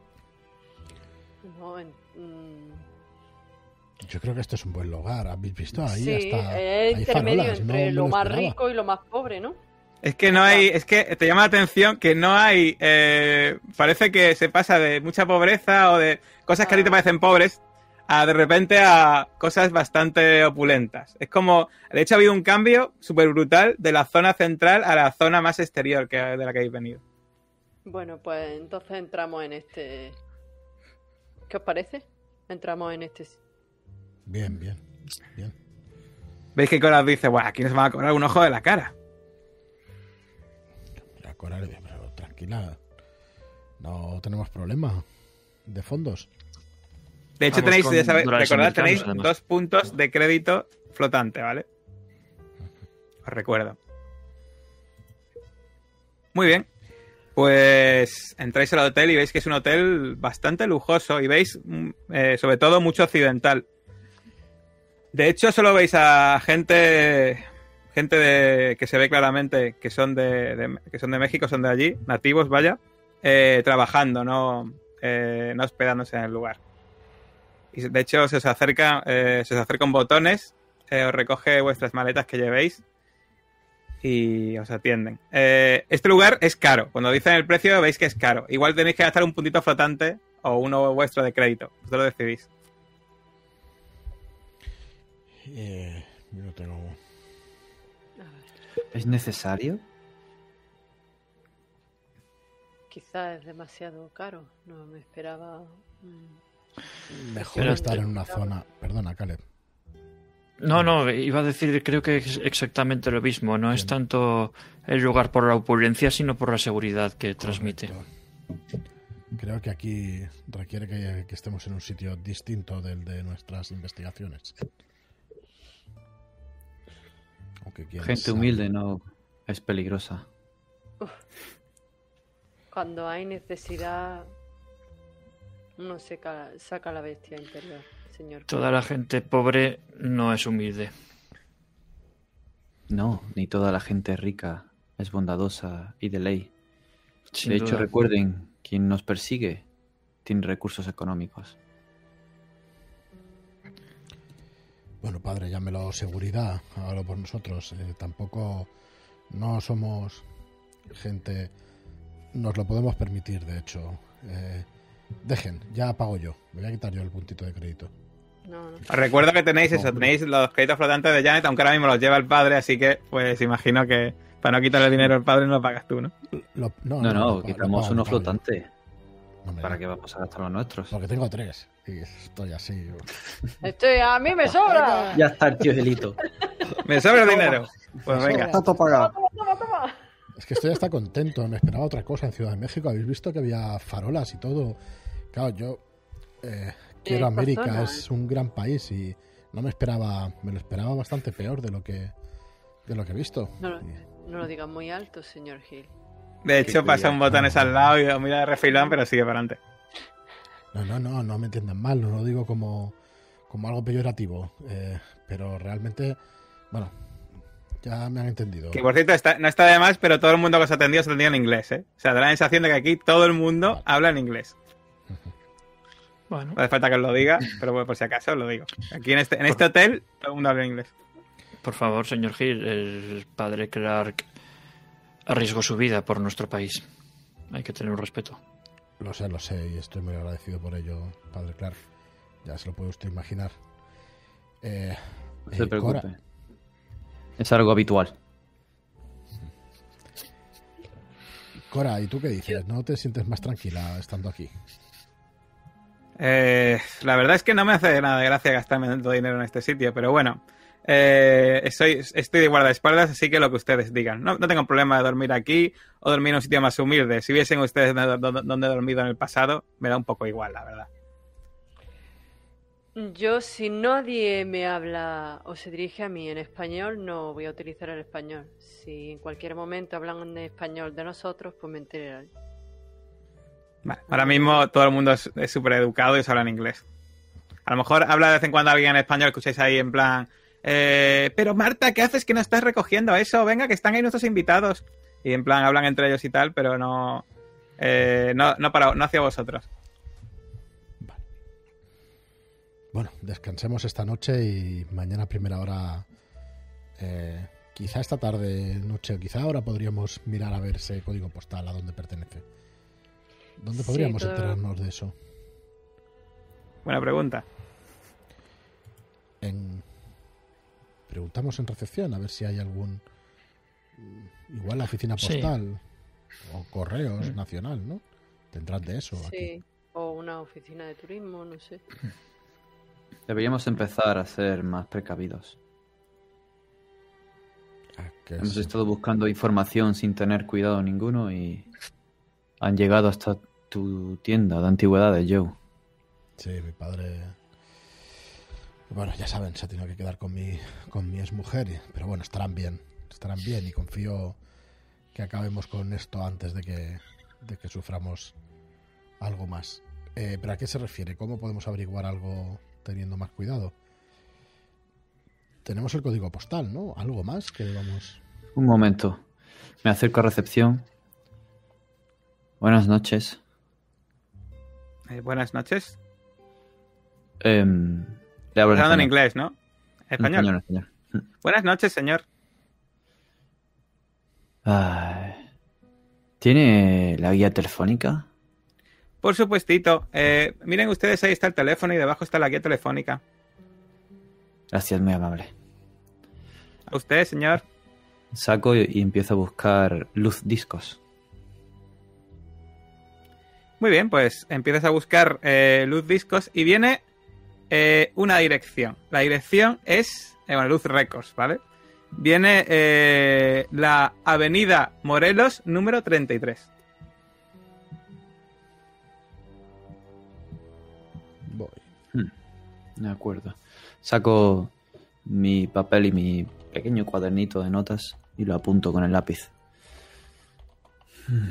Yo creo que esto es un buen lugar. ¿Habéis visto ahí? sí, hasta, es hay intermedio farolas, entre lo más esperaba. rico y lo más pobre, ¿no? Es que no hay, es que te llama la atención que no hay, eh, parece que se pasa de mucha pobreza o de cosas que a ti te Ah. parecen pobres a de repente a cosas bastante opulentas. Es como, de hecho ha habido un cambio súper brutal de la zona central a la zona más exterior que, de la que habéis venido. Bueno, pues entonces entramos en este. ¿Qué os parece? Entramos en este. Bien, bien. bien. Veis que Cora os dice, bueno, aquí nos van a cobrar un ojo de la cara. La pero tranquila. No tenemos problema de fondos. De hecho, Vamos tenéis, ya recordad, tenéis además. dos puntos de crédito flotante, ¿vale? Os recuerdo. Muy bien. Pues entráis al hotel y veis que es un hotel bastante lujoso y veis, mm, eh, sobre todo, mucho occidental. De hecho, solo veis a gente gente de, que se ve claramente que son de, que son de México, son de allí, nativos, vaya, eh, trabajando, no, eh, no hospedándose en el lugar. Y de hecho se os acerca, eh, se os acercan botones eh, os recoge vuestras maletas que llevéis y os atienden. Eh, este lugar es caro. Cuando dicen el precio veis que es caro. Igual tenéis que gastar un puntito flotante o uno vuestro de crédito. Vosotros lo decidís. Eh, yo no tengo. A ver, ¿Es necesario? quizá es demasiado caro. No me esperaba. mm, Mejor Pero- estar en una zona. Perdona, Caleb. No, no, iba a decir, creo que es exactamente lo mismo. No es tanto el lugar por la opulencia, sino por la seguridad que transmite. Correcto. Creo que aquí requiere que, que estemos en un sitio distinto del de nuestras investigaciones. Aunque Gente sabe. humilde no es peligrosa. Cuando hay necesidad, uno seca- saca la bestia interior, señor. Toda la gente pobre no es humilde. No, ni toda la gente rica es bondadosa y de ley. Sin de hecho, duda. recuerden, quien nos persigue tiene recursos económicos. Bueno, padre, llámelo seguridad, hágalo por nosotros. Eh, tampoco no somos gente. Nos lo podemos permitir, de hecho. Eh, dejen, ya pago yo. Me voy a quitar yo el puntito de crédito. No, no. Os recuerdo que tenéis eso, tenéis los créditos flotantes de Janet, aunque ahora mismo los lleva el padre, así que pues imagino que para no quitarle dinero al padre no lo pagas tú, ¿no? Lo- no, No, quitamos pago, uno lo pago yo. flotante. No, hombre, ¿Para qué vamos a gastar los nuestros? Porque tengo tres. Y estoy así. Estoy, a mí me sobra. Ya está el tío Gelito. ¿Me sobra el dinero? Pues venga. Toma, toma, toma. Es que estoy hasta contento. Me esperaba otra cosa en Ciudad de México. Habéis visto que había farolas y todo. Claro, yo eh, quiero América. Es un gran país y no me esperaba. Me lo esperaba bastante peor de lo que de lo que he visto. No, lo digas muy alto, señor Hill. De hecho, pasa un botones al lado y mira de refilón, pero sigue para adelante. No, no, no, no me entiendan mal. No lo digo como, como algo peyorativo. eh, pero realmente, bueno, ya me han entendido. Que por cierto, está- no está de más, pero todo el mundo que os ha atendido se atendido en inglés, ¿eh? O sea, da la sensación de que aquí todo el mundo Vale. habla en inglés. Bueno, No hace falta que os lo diga, pero bueno, por si acaso os lo digo. Aquí en este, en este hotel todo el mundo habla en inglés. por favor, señor Hill, el padre Clark arriesgó su vida por nuestro país. Hay que tener un respeto. Lo sé, lo sé, y estoy muy agradecido por ello, padre Clark. Ya se lo puede usted imaginar. Eh, No eh, se preocupe. Cora, Es algo habitual. Cora, ¿y tú qué dices? ¿No te sientes más tranquila estando aquí? Eh, la verdad es que no me hace nada de gracia gastarme tanto dinero en este sitio, pero bueno. Eh, soy, estoy de guardaespaldas, así que lo que ustedes digan. No, no tengo problema de dormir aquí o dormir en un sitio más humilde. Si viesen ustedes donde, donde- he dormido en el pasado, me da un poco igual, la verdad. Yo, si nadie me habla o se dirige a mí en español, no voy a utilizar el español. Si en cualquier momento hablan en español de nosotros, pues me enteraré. Vale, ahora mismo todo el mundo es es súper educado y se habla en inglés. A lo mejor habla de vez en cuando alguien en español, escucháis ahí en plan, eh, pero Marta, ¿qué haces que no estás recogiendo eso? Venga, que están ahí nuestros invitados. Y en plan hablan entre ellos y tal, pero no, eh, no, no, para, no hacia vosotros. Vale. Bueno, descansemos esta noche y mañana a primera hora, eh, quizá esta tarde, noche, o quizá ahora podríamos mirar a ver ese código postal a dónde pertenece. ¿Dónde Sí, podríamos todo- enterarnos de eso? Buena pregunta. En... Preguntamos en recepción a ver si hay algún... Igual la oficina Sí. postal o correos nacional, ¿no? Tendrán de eso aquí. Sí, o una oficina de turismo, no sé. Deberíamos empezar a ser más precavidos. Ah, Hemos sí. estado buscando información sin tener cuidado ninguno y han llegado hasta tu tienda de antigüedades, Joe. Sí, mi padre. Bueno, ya saben, se ha tenido que quedar con mi, con mi exmujer. Pero bueno, estarán bien. Estarán bien y confío que acabemos con esto antes de que, de que suframos algo más. Eh, ¿Pero a qué se refiere? ¿Cómo podemos averiguar algo teniendo más cuidado? Tenemos el código postal, ¿no? ¿Algo más que debamos...? Un momento. Me acerco a recepción. Buenas noches. Eh, buenas noches. Estás hablando en inglés, ¿no? Español. Español, español. Buenas noches, señor. ¿Tiene la guía telefónica? Por supuestito. Eh, miren ustedes, ahí está el teléfono y debajo está la guía telefónica. Gracias, muy amable. A usted, señor. Saco y, y empiezo a buscar luz discos. Muy bien, pues empiezas a buscar eh, Luz Discos y viene eh, una dirección. La dirección es, eh, bueno, Luz Records, ¿vale? Viene eh, la Avenida Morelos número 33. Voy. De acuerdo. Saco mi papel y mi pequeño cuadernito de notas y lo apunto con el lápiz. Hmm.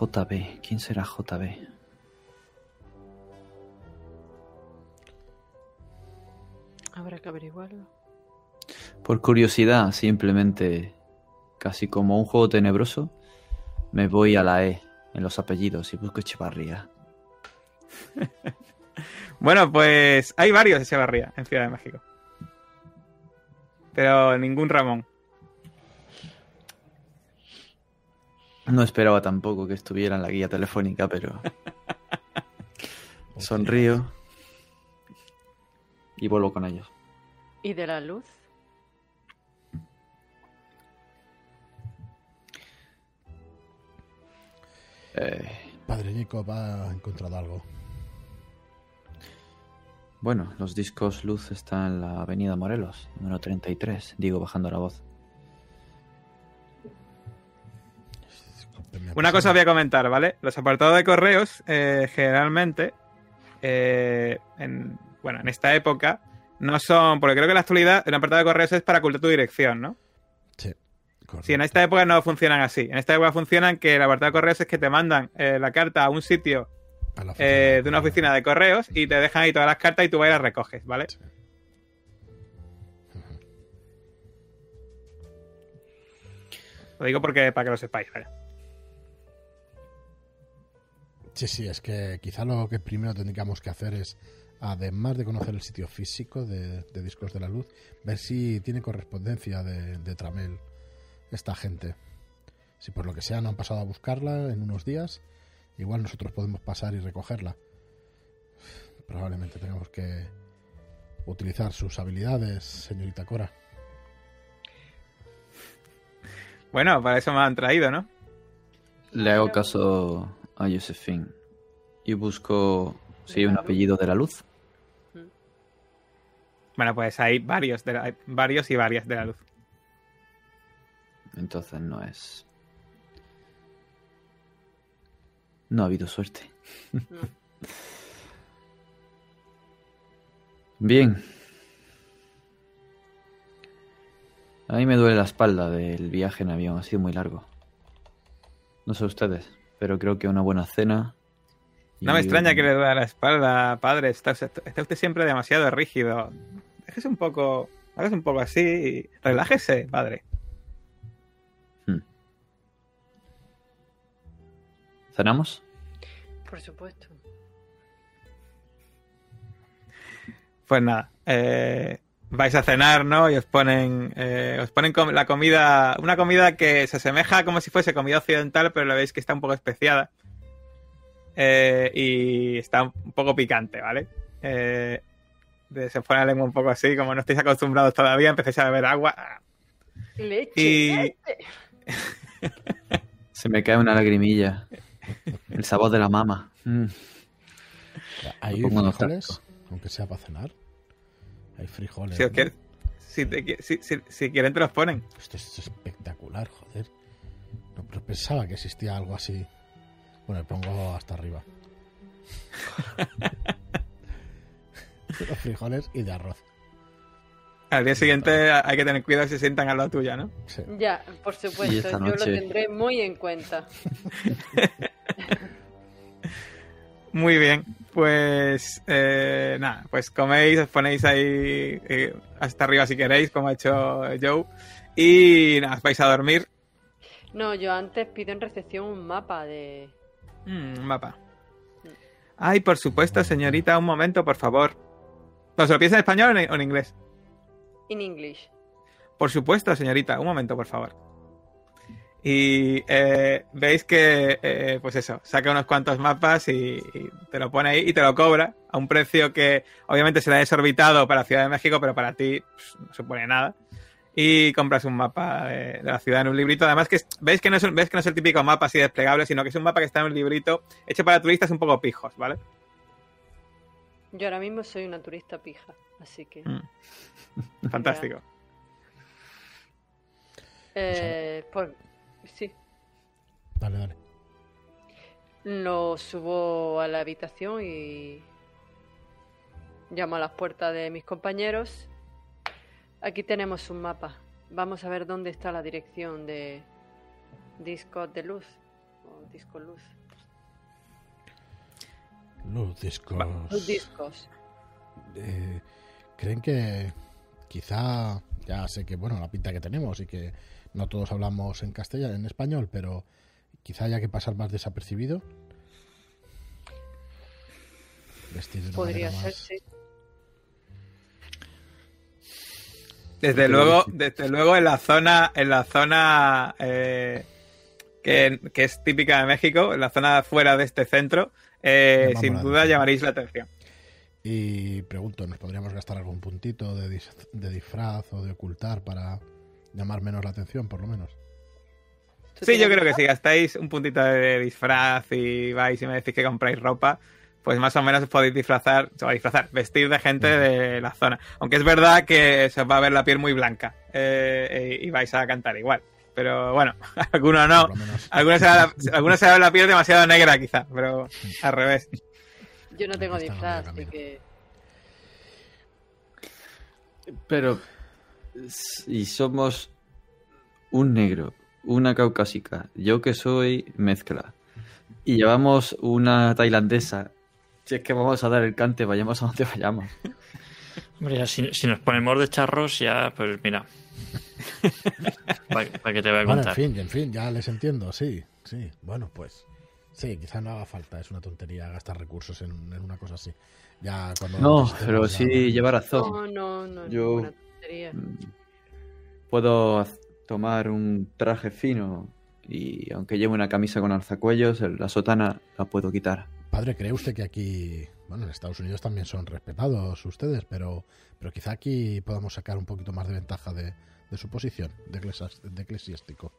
JB. ¿Quién será JB? Habrá que averiguarlo. Por curiosidad, simplemente, casi como un juego tenebroso, me voy a la E en los apellidos y busco Echevarría. Bueno, pues hay varios Echevarría en Ciudad de México. Pero ningún Ramón. No esperaba tampoco que estuviera en la guía telefónica, pero sonrío y vuelvo con ellos. ¿Y de la luz? Eh, Padre Nico va ha encontrado algo. bueno, los discos Luz están en la avenida Morelos, número 33, digo bajando la voz. Una cosa voy a comentar, ¿vale? Los apartados de correos, eh, generalmente, eh, en, bueno, en esta época, no son, porque creo que en la actualidad el apartado de correos es para ocultar tu dirección, ¿no? Sí, correcto. Sí, en esta época no funcionan así. En esta época funcionan que el apartado de correos es que te mandan eh, la carta a un sitio A la oficina. eh, de una oficina de correos y te dejan ahí todas las cartas y tú vas y las recoges, ¿vale? Sí. Lo digo porque para que lo sepáis, ¿vale? Sí, sí, es que quizá lo que primero tendríamos que hacer es, además de conocer el sitio físico de, de Discos de la Luz, ver si tiene correspondencia de, de Tramel esta gente. Si por lo que sea no han pasado a buscarla en unos días, igual nosotros podemos pasar y recogerla. Probablemente tengamos que utilizar sus habilidades, señorita Cora. Bueno, para eso me han traído, ¿no? Le hago caso a Josephine y busco si hay un apellido de la luz. Bueno, pues hay varios, de la- varios y varias de la luz. Entonces no es. No ha habido suerte. No. Bien. A mí me duele la espalda del viaje en avión, ha sido muy largo. No sé ustedes, pero creo que una buena cena. No me extraña que le duele la espalda, padre. Está, está usted siempre demasiado rígido. Déjese un poco. Hágase un poco así y relájese, padre. Hmm. ¿Cenamos? Por supuesto. Pues nada, eh, vais a cenar, ¿no? Y os ponen, eh, os ponen com- la comida, una comida que se asemeja como si fuese comida occidental, pero lo veis que está un poco especiada. Eh, y está un poco picante, ¿vale? Eh, se pone la lengua un poco así, como no estáis acostumbrados todavía, empecéis a beber agua. Leche. Y-. Se me cae una lagrimilla. El sabor de la mama. Mm. ¿Hay frijoles? Aunque sea para cenar. Hay frijoles. Si, ¿no? si, te si- si- si quieren te los ponen. Esto es espectacular, joder. No, pero pensaba que existía algo así. Bueno, me pongo hasta arriba. Los frijoles y de arroz. Al día siguiente hay que tener cuidado si se sientan al lado tuya, ¿no? Sí. Ya, por supuesto. esta Yo lo tendré muy en cuenta. Muy bien, pues eh, nada, pues coméis, os ponéis ahí eh, hasta arriba si queréis, como ha hecho Joe, y nada, os vais a dormir. No, yo antes pido en recepción un mapa de. Mm, un mapa. Ay, por supuesto, señorita, un momento, por favor. ¿Pero se lo piensa en español o en, o en inglés? In English. Por supuesto, señorita. Un momento, por favor. Y eh, veis que, eh, pues eso, saca unos cuantos mapas y, y te lo pone ahí y te lo cobra a un precio que obviamente será desorbitado para Ciudad de México, pero para ti pues, no supone nada. Y compras un mapa de, de la ciudad en un librito. Además, que es- veis que, no es, un- veis que no es el típico mapa así desplegable, sino que es un mapa que está en un librito hecho para turistas un poco pijos, ¿vale? Yo ahora mismo soy una turista pija, así que... Mm. Fantástico. Eh, pues sí, Dale, dale. lo subo a la habitación y llamo a las puertas de mis compañeros. Aquí tenemos un mapa. Vamos a ver dónde está la dirección de Disco de Luz. O Disco Luz. Los discos. Los discos. eh, ¿Creen que quizá, ya sé que, bueno, la pinta que tenemos y que no todos hablamos en castellano, en español, pero quizá haya que pasar más desapercibido? Vestir de Podría ser, más- sí. Desde luego, sí. desde luego en la zona, en la zona eh, que, que es típica de México, en la zona fuera de este centro, eh, sin duda llamaréis la atención. Y pregunto, ¿nos podríamos gastar algún puntito de, dis- de disfraz o de ocultar para llamar menos la atención, por lo menos? ¿Tú Sí, yo creo que si gastáis un puntito de disfraz y vais y me decís que compráis ropa, pues más o menos os podéis disfrazar, o sea, disfrazar, vestir de gente de la zona. Aunque es verdad que se os va a ver la piel muy blanca eh, y vais a cantar igual. Pero bueno, algunos no. Algunos se, va la, algunos se va la piel demasiado negra, quizá, pero al revés. Yo no tengo disfraz, así que... Pero si somos un negro, una caucásica, yo que soy mezcla, y llevamos una tailandesa, si es que vamos a dar el cante, vayamos a donde vayamos. Hombre, ya si, si nos ponemos de charros, ya, pues mira. ¿Para que te voy a Bueno, en contar? fin, en fin, ya les entiendo, sí, sí. Bueno, pues sí, quizá no haga falta, es una tontería gastar recursos en, en una cosa así. Ya cuando No, pero ya- sí lleva razón. No, no, no, Yo- tontería. Mm, Puedo tomar un traje fino y aunque lleve una camisa con alzacuellos, el- la sotana la puedo quitar. Padre, ¿cree usted que aquí, bueno, en Estados Unidos también son respetados ustedes, pero, pero quizá aquí podamos sacar un poquito más de ventaja de, de su posición de, eclesias- de eclesiástico?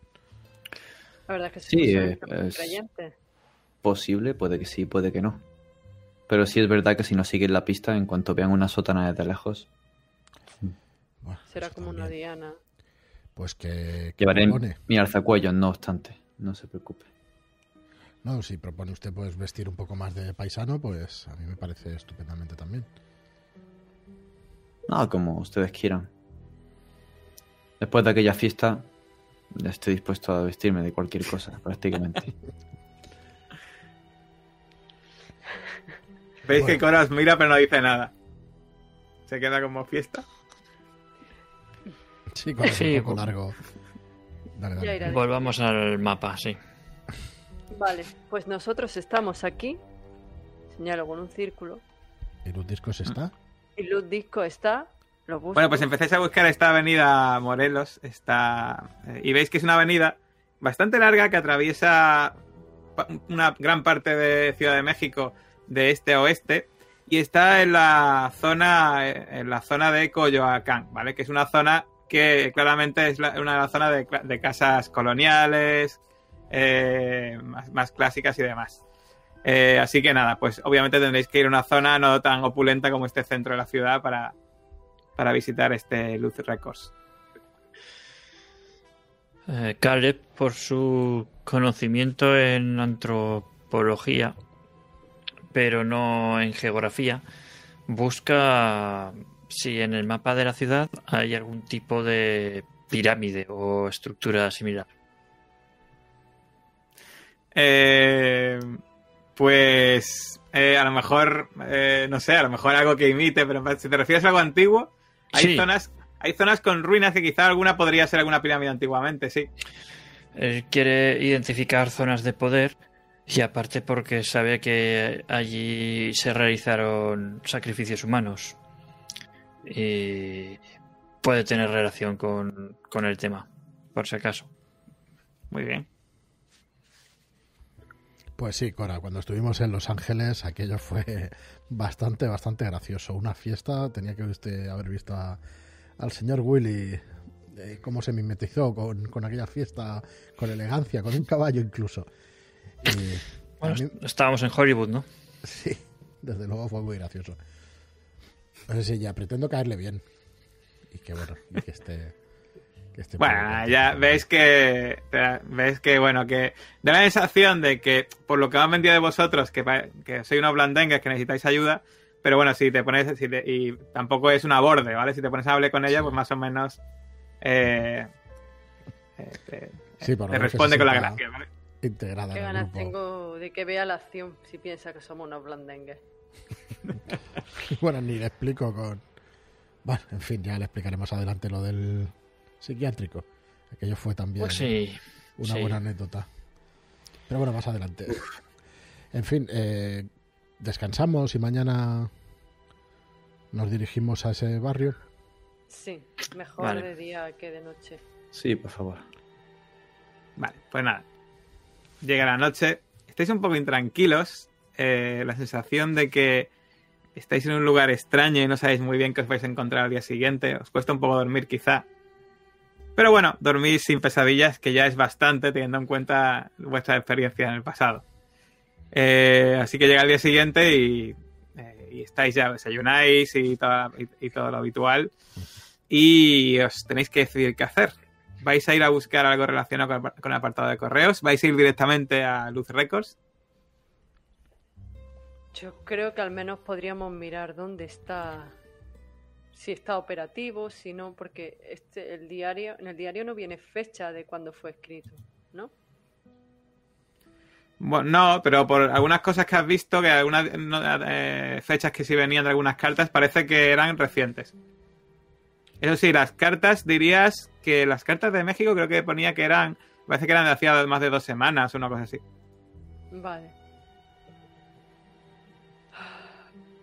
La verdad es que Sí, eh, es- creyentes. Posible, puede que sí, puede que no. Pero sí es verdad que si no siguen la pista, en cuanto vean una sotana desde lejos, Bueno, Será como una diana. Pues que, que llevaré mi alzacuellos, no obstante. No se preocupe. No, si propone usted pues vestir un poco más de paisano, pues a mí me parece estupendamente también. Nada, como ustedes quieran. Después de aquella fiesta, estoy dispuesto a vestirme de cualquier cosa, prácticamente. Veis que Bueno. Cora os mira pero no dice nada. Se queda como fiesta. Sí, con Sí, un poco pues- largo. Dale, dale. Volvamos al mapa, sí. Vale, pues nosotros estamos aquí. Señalo con un círculo. ¿Y los discos está? Y Luz Disco está. Lo busco. Bueno, pues empecéis a buscar esta avenida Morelos. Está, eh, y veis que es una avenida bastante larga que atraviesa pa- una gran parte de Ciudad de México de este a oeste. Y está en la zona, eh, en la zona de Coyoacán, ¿vale? Que es una zona que claramente es la- una zona de, cla- de casas coloniales, eh, más, más clásicas y demás. Eh, así que nada, pues obviamente tendréis que ir a una zona no tan opulenta como este centro de la ciudad para, para visitar este Luz Records. Eh, Caleb, por su conocimiento en antropología, pero no en geografía, busca si en el mapa de la ciudad hay algún tipo de pirámide o estructura similar. Eh, pues eh, a lo mejor, eh, no sé, a lo mejor algo que imite, pero si te refieres a algo antiguo, hay Sí. zonas, hay zonas con ruinas que quizá alguna podría ser alguna pirámide antiguamente, sí. Él quiere identificar zonas de poder y aparte porque sabe que allí se realizaron sacrificios humanos. y puede tener relación con, con el tema, por si acaso. Muy bien. Pues sí, Cora, cuando estuvimos en Los Ángeles, aquello fue bastante, bastante gracioso. Una fiesta, tenía que usted haber visto a- al señor Willy eh, cómo se mimetizó con, con aquella fiesta, con elegancia, con un caballo incluso. Y Bueno, mí- estábamos en Hollywood, ¿no? sí, desde luego fue muy gracioso. No sé si ya pretendo caerle bien. Y que bueno, y que esté. Que por Bueno, ya ves que ves que bueno que da la sensación de que por lo que me han vendido de vosotros que, que soy unos blandengues que necesitáis ayuda, pero bueno si te pones si te- y tampoco es una borde, ¿vale? Si te pones a hablar con ella, pues más o menos eh, eh, te, Sí, por lo te responde con la gracia, ¿vale? Integrada Qué en el ganas grupo. tengo de que vea la acción si piensa que somos unos blandengues. Bueno, ni le explico con. Bueno, en fin, ya le explicaremos adelante lo del psiquiátrico. Aquello fue también Pues sí. una sí. buena anécdota. Pero bueno, más adelante. En fin, eh, descansamos y mañana nos dirigimos a ese barrio. Sí, mejor Vale. de día que de noche. Sí, por favor. Vale, pues nada. Llega la noche, estáis un poco intranquilos, eh, la sensación de que estáis en un lugar extraño y no sabéis muy bien qué os vais a encontrar al día siguiente, os cuesta un poco dormir quizá. Pero bueno, dormís sin pesadillas, que ya es bastante teniendo en cuenta vuestra experiencia en el pasado. Eh, así que llega el día siguiente y, eh, estáis ya, desayunáis y, y- todo lo habitual. Y os tenéis que decidir qué hacer. ¿Vais a ir a buscar algo relacionado con el, con el apartado de correos? ¿Vais a ir directamente a Luz Records? Yo creo que al menos podríamos mirar dónde está, si está operativo, si no, porque este, el diario, en el diario no viene fecha de cuándo fue escrito, ¿no? Bueno, no, pero por algunas cosas que has visto, que algunas eh, fechas que sí venían de algunas cartas, parece que eran recientes. Eso sí, las cartas dirías que las cartas de México creo que ponía que eran, parece que eran de hacía más de dos semanas o una cosa así. Vale.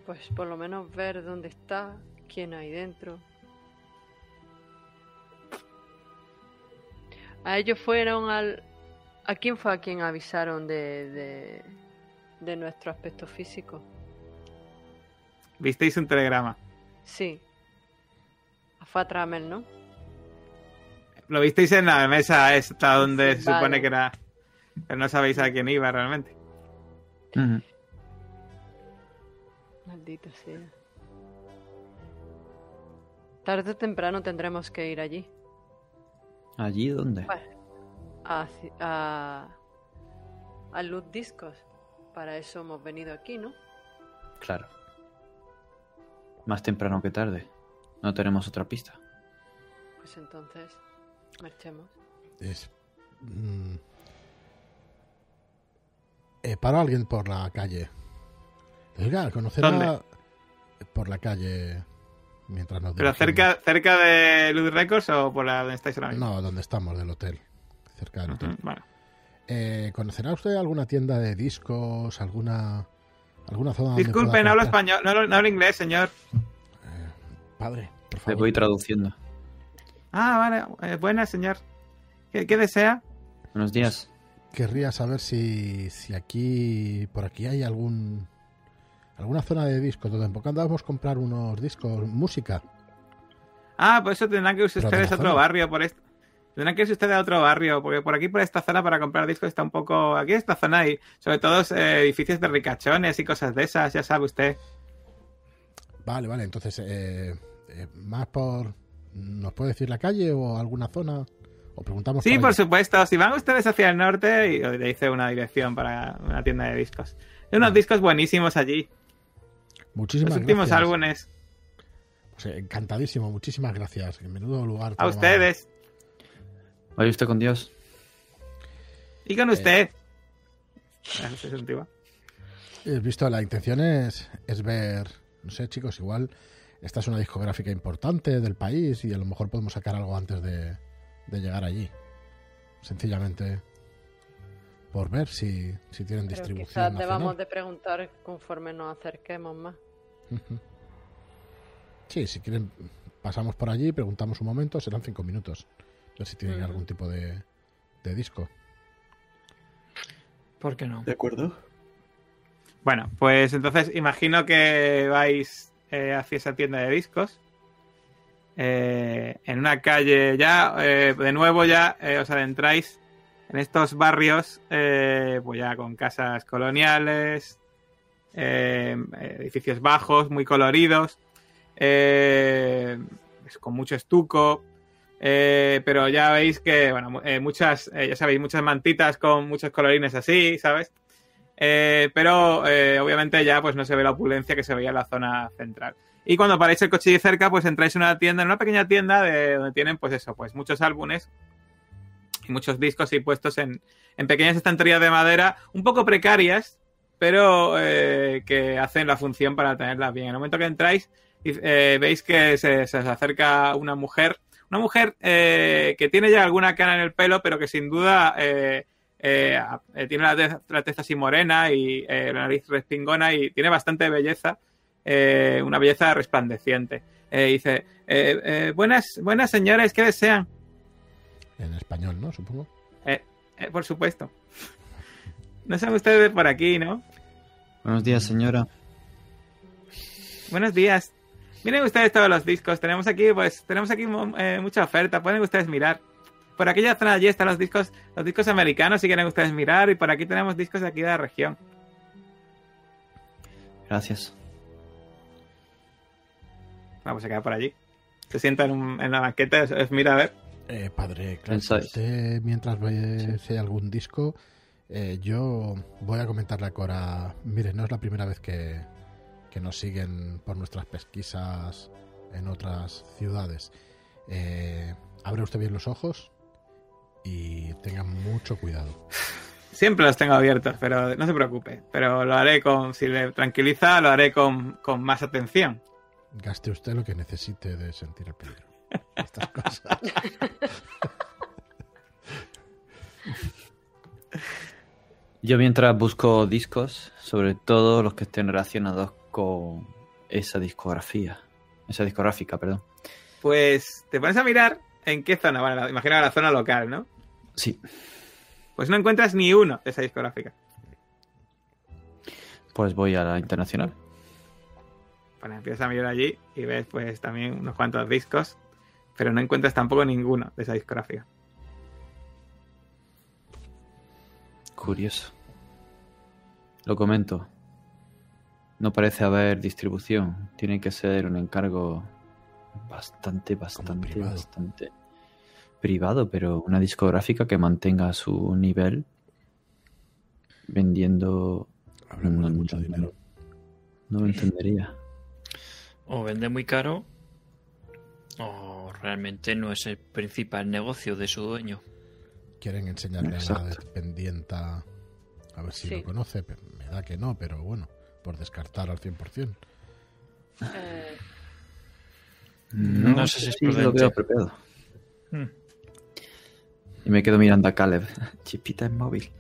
Pues por lo menos ver dónde está, quién hay dentro. A ellos fueron al... ¿A quién fue a quien avisaron de, de, de nuestro aspecto físico? Visteis un telegrama. Sí. Fue a Tramel, ¿no? Lo visteis en la mesa esta donde Sí, se supone vale. que era... Pero no sabéis a quién iba realmente. Ujú. Maldito sea. Tarde o temprano tendremos que ir allí. ¿Allí dónde? Bueno, a, a, a Luz Discos. Para eso hemos venido aquí, ¿no? Claro. Más temprano que tarde. No tenemos otra pista. Pues entonces, marchemos. Es. mm, eh, paro a alguien por la calle. Oiga, conocer a- ¿Dónde? Por la calle. Mientras nos ¿Pero dirigimos. cerca, cerca de Luz Records o por la donde estáis ahora mismo? No, donde estamos, del hotel. Cerca del hotel. bueno. Eh, ¿Conocerá usted alguna tienda de discos? ¿Alguna, alguna zona donde Disculpe, pueda no hablo español, no hablo, no hablo inglés, señor. Eh, padre, por Le favor. voy traduciendo. Ah, vale, eh, buena, señor. ¿Qué, qué desea? Buenos días. Querría saber si, si aquí, por aquí hay algún alguna zona de discos donde podamos comprar unos discos, música. Ah, pues eso tendrán que irse ustedes a otro barrio. Por est- Tendrán que irse ustedes a otro barrio, porque por aquí, por esta zona, para comprar discos está un poco... Aquí esta zona hay, sobre todo, eh, edificios de ricachones y cosas de esas, ya sabe usted. Vale, vale, entonces, eh, eh, más por... ¿Nos puede decir la calle o alguna zona? O preguntamos Sí, por supuesto. Si van ustedes hacia el norte, y le dice una dirección para una tienda de discos. Hay unos discos buenísimos allí. Muchísimas Los últimos gracias. álbumes. Pues, eh, encantadísimo, muchísimas gracias. En menudo lugar. A ustedes. Vaya usted con Dios. Y con usted. Ah, ese es un tío. He visto, la intención es, es ver, no sé chicos, igual esta es una discográfica importante del país y a lo mejor podemos sacar algo antes de, de llegar allí. Sencillamente por ver si, si tienen Pero distribución. quizás nacional. debamos de preguntar conforme nos acerquemos más. Sí, si quieren, pasamos por allí, preguntamos un momento, serán cinco minutos. A ver si tienen Ujú. algún tipo de, de disco. ¿Por qué no? ¿De acuerdo? Bueno, pues entonces imagino que vais eh, hacia esa tienda de discos. Eh, en una calle ya, eh, de nuevo ya eh, os adentráis en estos barrios, eh, pues ya con casas coloniales, eh, edificios bajos, muy coloridos, eh, con mucho estuco, pero ya veis que, bueno, mu- muchas, ya sabéis, muchas mantitas con muchos colorines así, ¿sabes? Pero obviamente ya pues no se ve la opulencia que se veía en la zona central. Y cuando paráis el coche de cerca, pues entráis en una tienda, en una pequeña tienda de, donde tienen pues eso, pues muchos álbumes muchos discos y puestos en, en pequeñas estanterías de madera, un poco precarias, pero eh, que hacen la función para tenerlas bien. En el momento que entráis, eh, veis que se, se os acerca una mujer, una mujer eh, que tiene ya alguna cana en el pelo, pero que sin duda eh, eh, tiene la tez, la tez así morena y la nariz respingona y tiene bastante belleza, una belleza resplandeciente. Dice, buenas, buenas señores, ¿qué desean? En español, ¿no? Supongo. Eh, por supuesto. No son ustedes de por aquí, ¿no? Buenos días, señora. Buenos días. Miren ustedes todos los discos. Tenemos aquí, pues, tenemos aquí eh, mucha oferta. Pueden ustedes mirar. Por aquella zona allí están los discos, los discos americanos, si quieren ustedes mirar. Y por aquí tenemos discos de aquí de la región. Gracias. Vamos a quedar por allí. Se sienta en, un- en la banqueta, os, os mira a ver. Eh, padre, claro, usted mientras ve si hay algún disco, eh, yo voy a comentarle a Cora, mire, no es la primera vez que, que nos siguen por nuestras pesquisas en otras ciudades. Eh, abre usted bien los ojos y tenga mucho cuidado. Siempre los tengo abiertos, pero no se preocupe. Pero lo haré con, si le tranquiliza, lo haré con, con más atención. Gaste usted lo que necesite de sentir el peligro. Estas cosas. Yo mientras busco discos, sobre todo los que estén relacionados con esa discografía. Esa discográfica, perdón. Pues te pones a mirar en qué zona. Bueno, la- imagino la zona local, ¿no? Sí. Pues no encuentras ni uno de esa discográfica. Pues voy a la internacional. Bueno, empiezas a mirar allí y ves pues también unos cuantos discos, pero no encuentras tampoco ninguno de esa discográfica. Curioso. Lo comento. No parece haber distribución. Tiene que ser un encargo bastante, bastante, privado. bastante privado, pero una discográfica que mantenga su nivel vendiendo. Hablamos de No, mucho no, dinero. No lo entendería. O vende muy caro, o realmente no es el principal negocio de su dueño. Quieren enseñarle a la dependienta a ver si Sí. lo conoce. Me da que no, pero bueno, por descartar al 100%. Eh, No sé si es sí, lo prudente. veo apropiado. Hmm. Y me quedo mirando a Caleb. Chipita en móvil.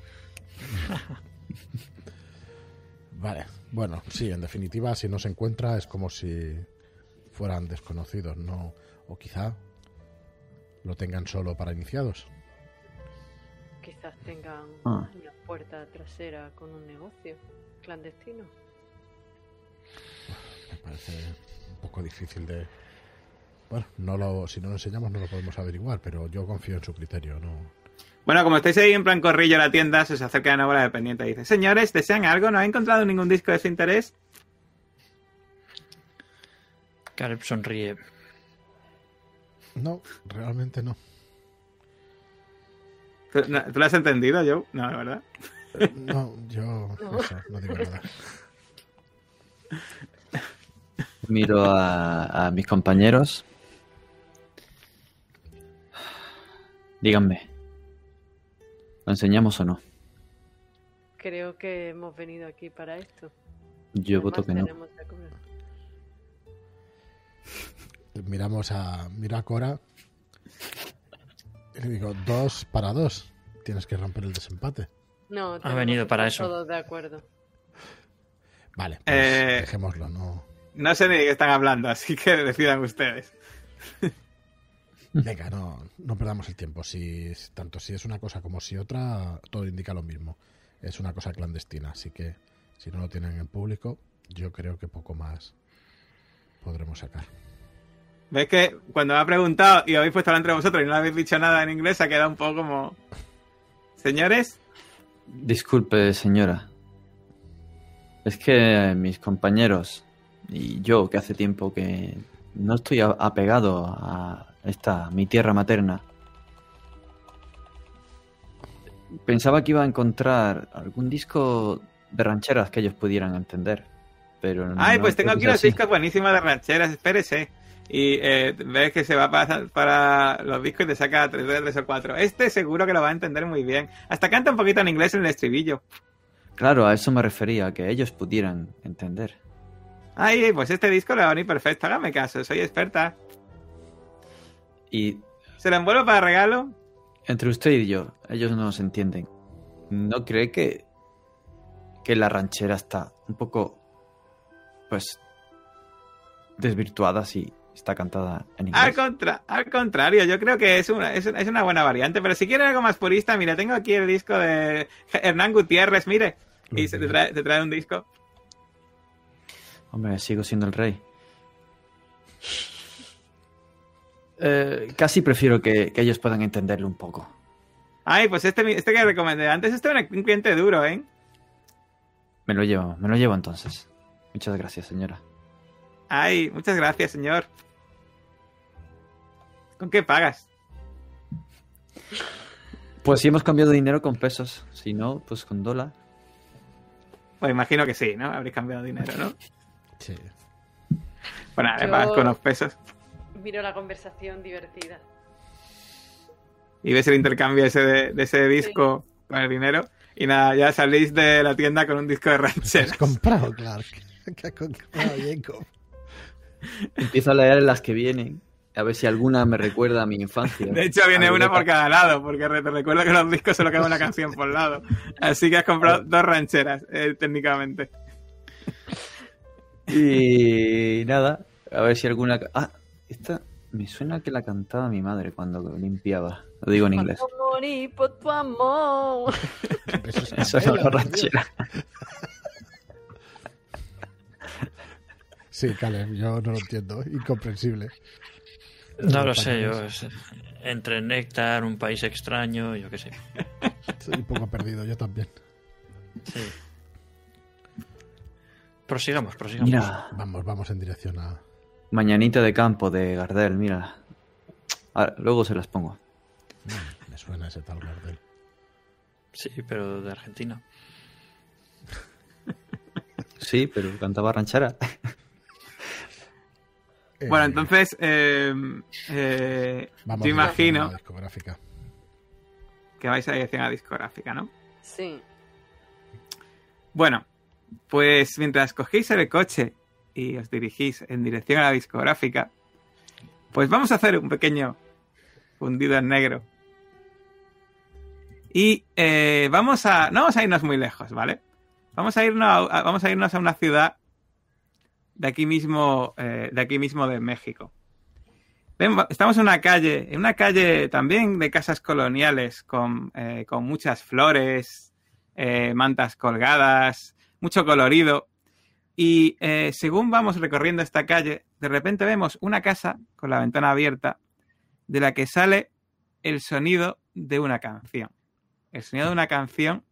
Vale, bueno, sí, en definitiva, si no se encuentra es como si fueran desconocidos, ¿no? O quizá lo tengan solo para iniciados. quizás tengan Ah. una puerta trasera con un negocio clandestino. Me parece un poco difícil de... Bueno, no lo, si no lo enseñamos no lo podemos averiguar, pero yo confío en su criterio, ¿no? Bueno, como estáis ahí en plan corrillo a la tienda, se os acerca de nuevo la dependiente y dice, señores, ¿desean algo? ¿No ha encontrado ningún disco de su interés? Caleb sonríe. No, realmente no. ¿Tú, no- ¿tú lo has entendido, Joe? No, la verdad. No, yo eso, no digo nada. Miro a, a mis compañeros. Díganme. ¿Lo enseñamos o no? Creo que hemos venido aquí para esto. Yo Además, voto que no. Miramos a, miro a Cora y le digo, dos para dos. Tienes que romper el desempate. No, Ha venido para eso. Todos de acuerdo. Vale, pues Eh, dejémoslo, no. No sé ni de qué están hablando, así que decidan ustedes. Venga, no, no perdamos el tiempo. Si tanto si es una cosa como si otra, todo indica lo mismo. Es una cosa clandestina, así que si no lo tienen en público, yo creo que poco más podremos sacar. ¿Ves que cuando me ha preguntado y habéis puesto entre vosotros y no habéis dicho nada en inglés, ha quedado un poco como. Señores, Disculpe, señora. Es que mis compañeros y yo, que hace tiempo que no estoy apegado a esta, mi tierra materna, pensaba que iba a encontrar algún disco de rancheras que ellos pudieran entender. Pero Ay, no pues creo tengo aquí unos discos buenísimos de rancheras, espérese. Y eh, ves que se va para, para los discos y te saca tres, tres o cuatro. Este seguro que lo va a entender muy bien. Hasta canta un poquito en inglés en el estribillo. Claro, a eso me refería, que ellos pudieran entender. Ay, pues este disco le va a venir perfecto. Hágame caso, soy experta. Y ¿Se lo envuelvo para regalo? entre usted y yo, ellos no se entienden. ¿No cree que, que la ranchera está un poco, pues, desvirtuada si está cantada en Al, inglés? contra, al contrario, yo creo que es una, es, es una buena variante. Pero si quiere algo más purista, mira, tengo aquí el disco de Hernán Gutiérrez, mire. Y se te trae, te trae un disco. Hombre, sigo siendo el rey. Eh, casi prefiero que, que ellos puedan entenderlo un poco. Ay, pues este, este que recomendé antes, este es un cliente duro, ¿eh? Me lo llevo, me lo llevo entonces. Muchas gracias, señora. Ay, muchas gracias, señor. ¿Con qué pagas? Pues si hemos cambiado dinero con pesos, si no, pues con dólar. Pues imagino que sí, ¿no? Habréis cambiado dinero, ¿no? Sí. Bueno, Yo- pagas con unos pesos. Miro la conversación divertida. Y ves el intercambio ese de, de ese disco con el dinero. Y nada, ya salís de la tienda con un disco de ¿Qué has rancheras. comprado, Clark? ¿Qué has comprado, Jacob? Empiezo a leer las que vienen, a ver si alguna me recuerda a mi infancia. De hecho, viene A una por cada lado, porque te recuerdo que los discos solo cabe una canción por lado. Así que has comprado dos rancheras, eh, técnicamente. Y nada, a ver si alguna... Ah, esta me suena que la cantaba mi madre cuando limpiaba. Lo digo en inglés. Vamos a morir por tu amor. Eso es Eso es por ranchera. Sí, Caleb, yo no lo entiendo. Incomprensible. No lo sé, yo. Entre Néctar, un país extraño, yo qué sé. Estoy un poco perdido, yo también. Sí. Prosigamos, prosigamos. Mira, Vamos, vamos en dirección a. Mañanita de campo de Gardel, mira. Ahora, luego se las pongo. Me suena ese tal Gardel. Sí, pero de Argentina. Sí, pero cantaba ranchera. Bueno, Eh, entonces, eh, eh, vamos yo a imagino la discográfica. que vais a dirección a la discográfica, ¿no? Sí. Bueno, pues mientras cogéis el coche y os dirigís en dirección a la discográfica, pues vamos a hacer un pequeño fundido en negro. Y eh, vamos a. No vamos a irnos muy lejos, ¿vale? Vamos a irnos a, a- vamos a, irnos a una ciudad de aquí mismo, eh, de aquí mismo de México. Estamos en una calle, en una calle también de casas coloniales, con, eh, con muchas flores, eh, mantas colgadas, mucho colorido. Y según vamos recorriendo esta calle, de repente vemos una casa con la ventana abierta, de la que sale el sonido de una canción. El sonido de una canción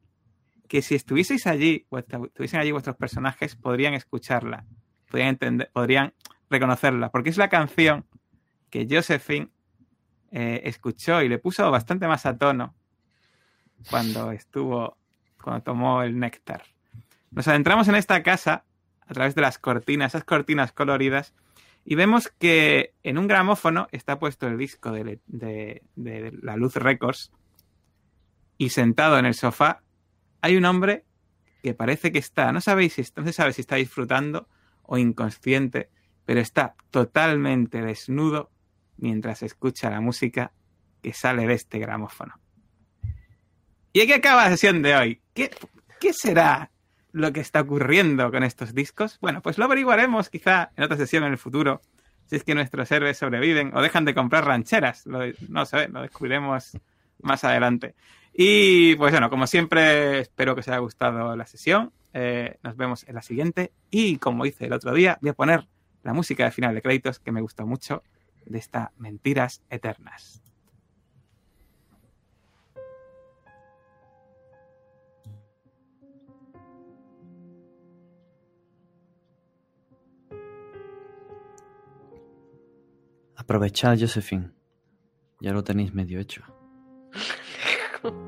que si estuvieseis allí, o estu- estuviesen allí vuestros personajes, podrían escucharla, podrían reconocerla, porque es la canción que Josephine eh, escuchó y le puso bastante más a tono cuando estuvo, cuando tomó el néctar. Nos adentramos en esta casa a través de las cortinas, esas cortinas coloridas, y vemos que en un gramófono está puesto el disco de, de- de la Luz Records, y sentado en el sofá hay un hombre que parece que está, no sabéis si no se sabe si está disfrutando o inconsciente, pero está totalmente desnudo mientras escucha la música que sale de este gramófono. Y aquí acaba la sesión de hoy. ¿Qué, qué será lo que está ocurriendo con estos discos? Bueno, pues lo averiguaremos quizá en otra sesión en el futuro, si es que nuestros héroes sobreviven o dejan de comprar rancheras. Lo- no sé, lo descubriremos más adelante. Y pues bueno, como siempre, espero que os haya gustado la sesión. Eh, nos vemos en la siguiente. Y como hice el otro día, voy a poner la música de final de créditos que me gustó mucho de esta Mentiras Eternas. Aprovechad, Josephine. Ya lo tenéis medio hecho.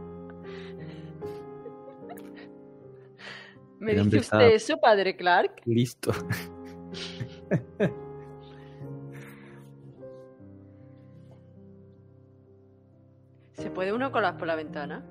¿Me dice usted eso, padre Clark? Listo. ¿Se puede uno colar por la ventana?